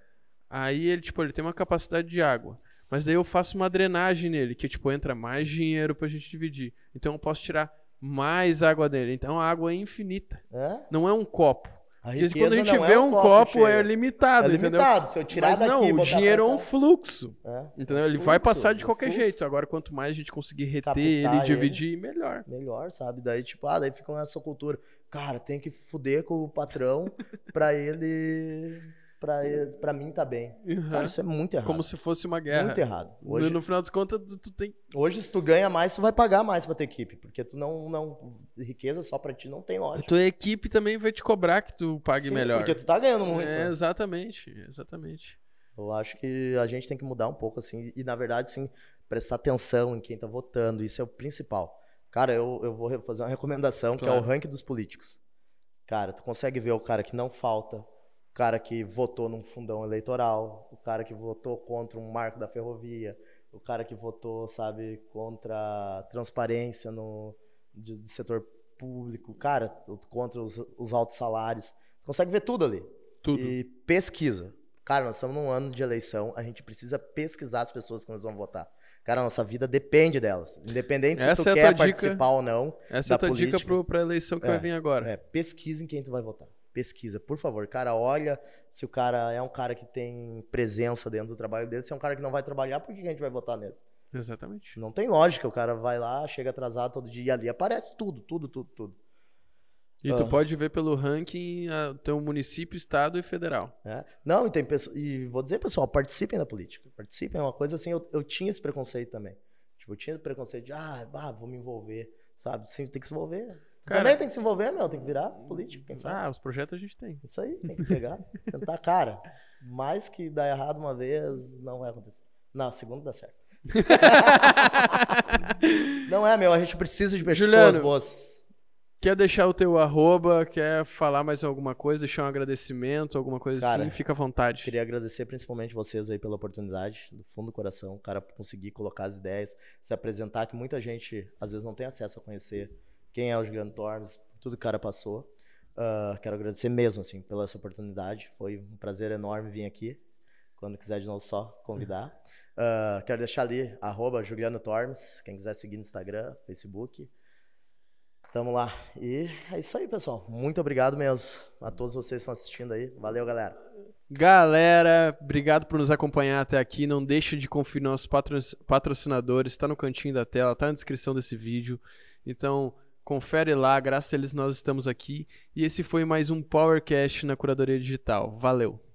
Aí ele, tipo, ele tem uma capacidade de água. Mas daí eu faço uma drenagem nele, que, tipo, entra mais dinheiro pra gente dividir. Então eu posso tirar mais água dele. Então a água é infinita. É? Não é um copo. A riqueza quando a gente não vê é um copo, cheio. é limitado, É entendeu? limitado. Se eu tirar Mas daqui não, o dinheiro é um fluxo. É. Entendeu? Ele vai Fluxo, passar de qualquer fluxo. jeito. Agora, quanto mais a gente conseguir reter Captar ele e ele. dividir, melhor. Melhor, sabe? Daí, tipo, ah, daí fica essa cultura. Cara, tem que fuder com o patrão pra ele. Pra, pra mim tá bem. Uhum. Cara, isso é muito errado. Como se fosse uma guerra. Muito errado. No- Hoje, No final das contas, tu, tu tem. hoje, se tu ganha mais, tu vai pagar mais pra tua equipe. Porque tu não. não riqueza só pra ti não tem A lógica. tua equipe também vai te cobrar que tu pague Sim, melhor. Porque tu tá ganhando muito. É, né? exatamente, exatamente. Eu acho que a gente tem que mudar um pouco, assim, e na verdade, sim, prestar atenção em quem tá votando, isso é o principal. Cara, eu, eu vou fazer uma recomendação, que é o Claro. ranking dos políticos. Cara, tu consegue ver o cara que não falta, o cara que votou num fundão eleitoral, o cara que votou contra um marco da ferrovia, o cara que votou, sabe, contra a transparência no de- do setor público, cara, contra os, os altos salários. Tu consegue ver tudo ali. Tudo. E pesquisa. Cara, nós estamos num ano de eleição, a gente precisa pesquisar as pessoas que nós vamos votar. Cara, a nossa vida depende delas. Independente se Essa tu é a quer dica. participar ou não. Essa é a tua dica política. pro, pra eleição que É, vai vir agora. É, pesquisa em quem tu vai votar. Pesquisa, por favor. Cara, olha se o cara é um cara que tem presença dentro do trabalho dele. Se é um cara que não vai trabalhar, por que a gente vai votar nele? Exatamente. Não tem lógica. O cara vai lá, chega atrasado todo dia e ali aparece tudo, tudo, tudo, tudo. E tu Ah. pode ver pelo ranking o teu município, estado e federal. né? Não, e tem. E vou dizer, pessoal, participem da política. Participem, é uma coisa assim, eu, eu tinha esse preconceito também. Tipo, eu tinha esse preconceito de, ah, bah, vou me envolver, sabe? Sim, tem que se envolver. Cara- também tem que se envolver, meu, tem que virar político, quem sabe? Ah, os projetos a gente tem. Isso aí, tem que pegar, tentar, cara. Mais que dar errado uma vez, não vai acontecer. Não, a segunda dá certo. não é, meu, a gente precisa de pessoas Juliano, boas. Quer deixar o teu arroba, quer falar mais alguma coisa, deixar um agradecimento, alguma coisa Cara, assim, fica à vontade. Queria agradecer principalmente vocês aí pela oportunidade, do fundo do coração, o cara conseguir colocar as ideias, se apresentar, que muita gente às vezes não tem acesso a conhecer quem é o Juliano Tormes, tudo que o cara passou. Ah, quero agradecer mesmo, assim, pela essa oportunidade. Foi um prazer enorme vir aqui. Quando quiser de novo, só convidar. Ah, quero deixar ali, arroba Juliano Tormes, quem quiser seguir no Instagram, Facebook. Tamo lá. E é isso aí, pessoal. Muito obrigado mesmo a todos vocês que estão assistindo aí. Valeu, galera. Galera, obrigado por nos acompanhar até aqui. Não deixe de conferir nossos patro- patrocinadores. Está no cantinho da tela, tá na descrição desse vídeo. Então, confere lá. Graças a eles nós estamos aqui. E esse foi mais um Powercast na Curadoria Digital. Valeu!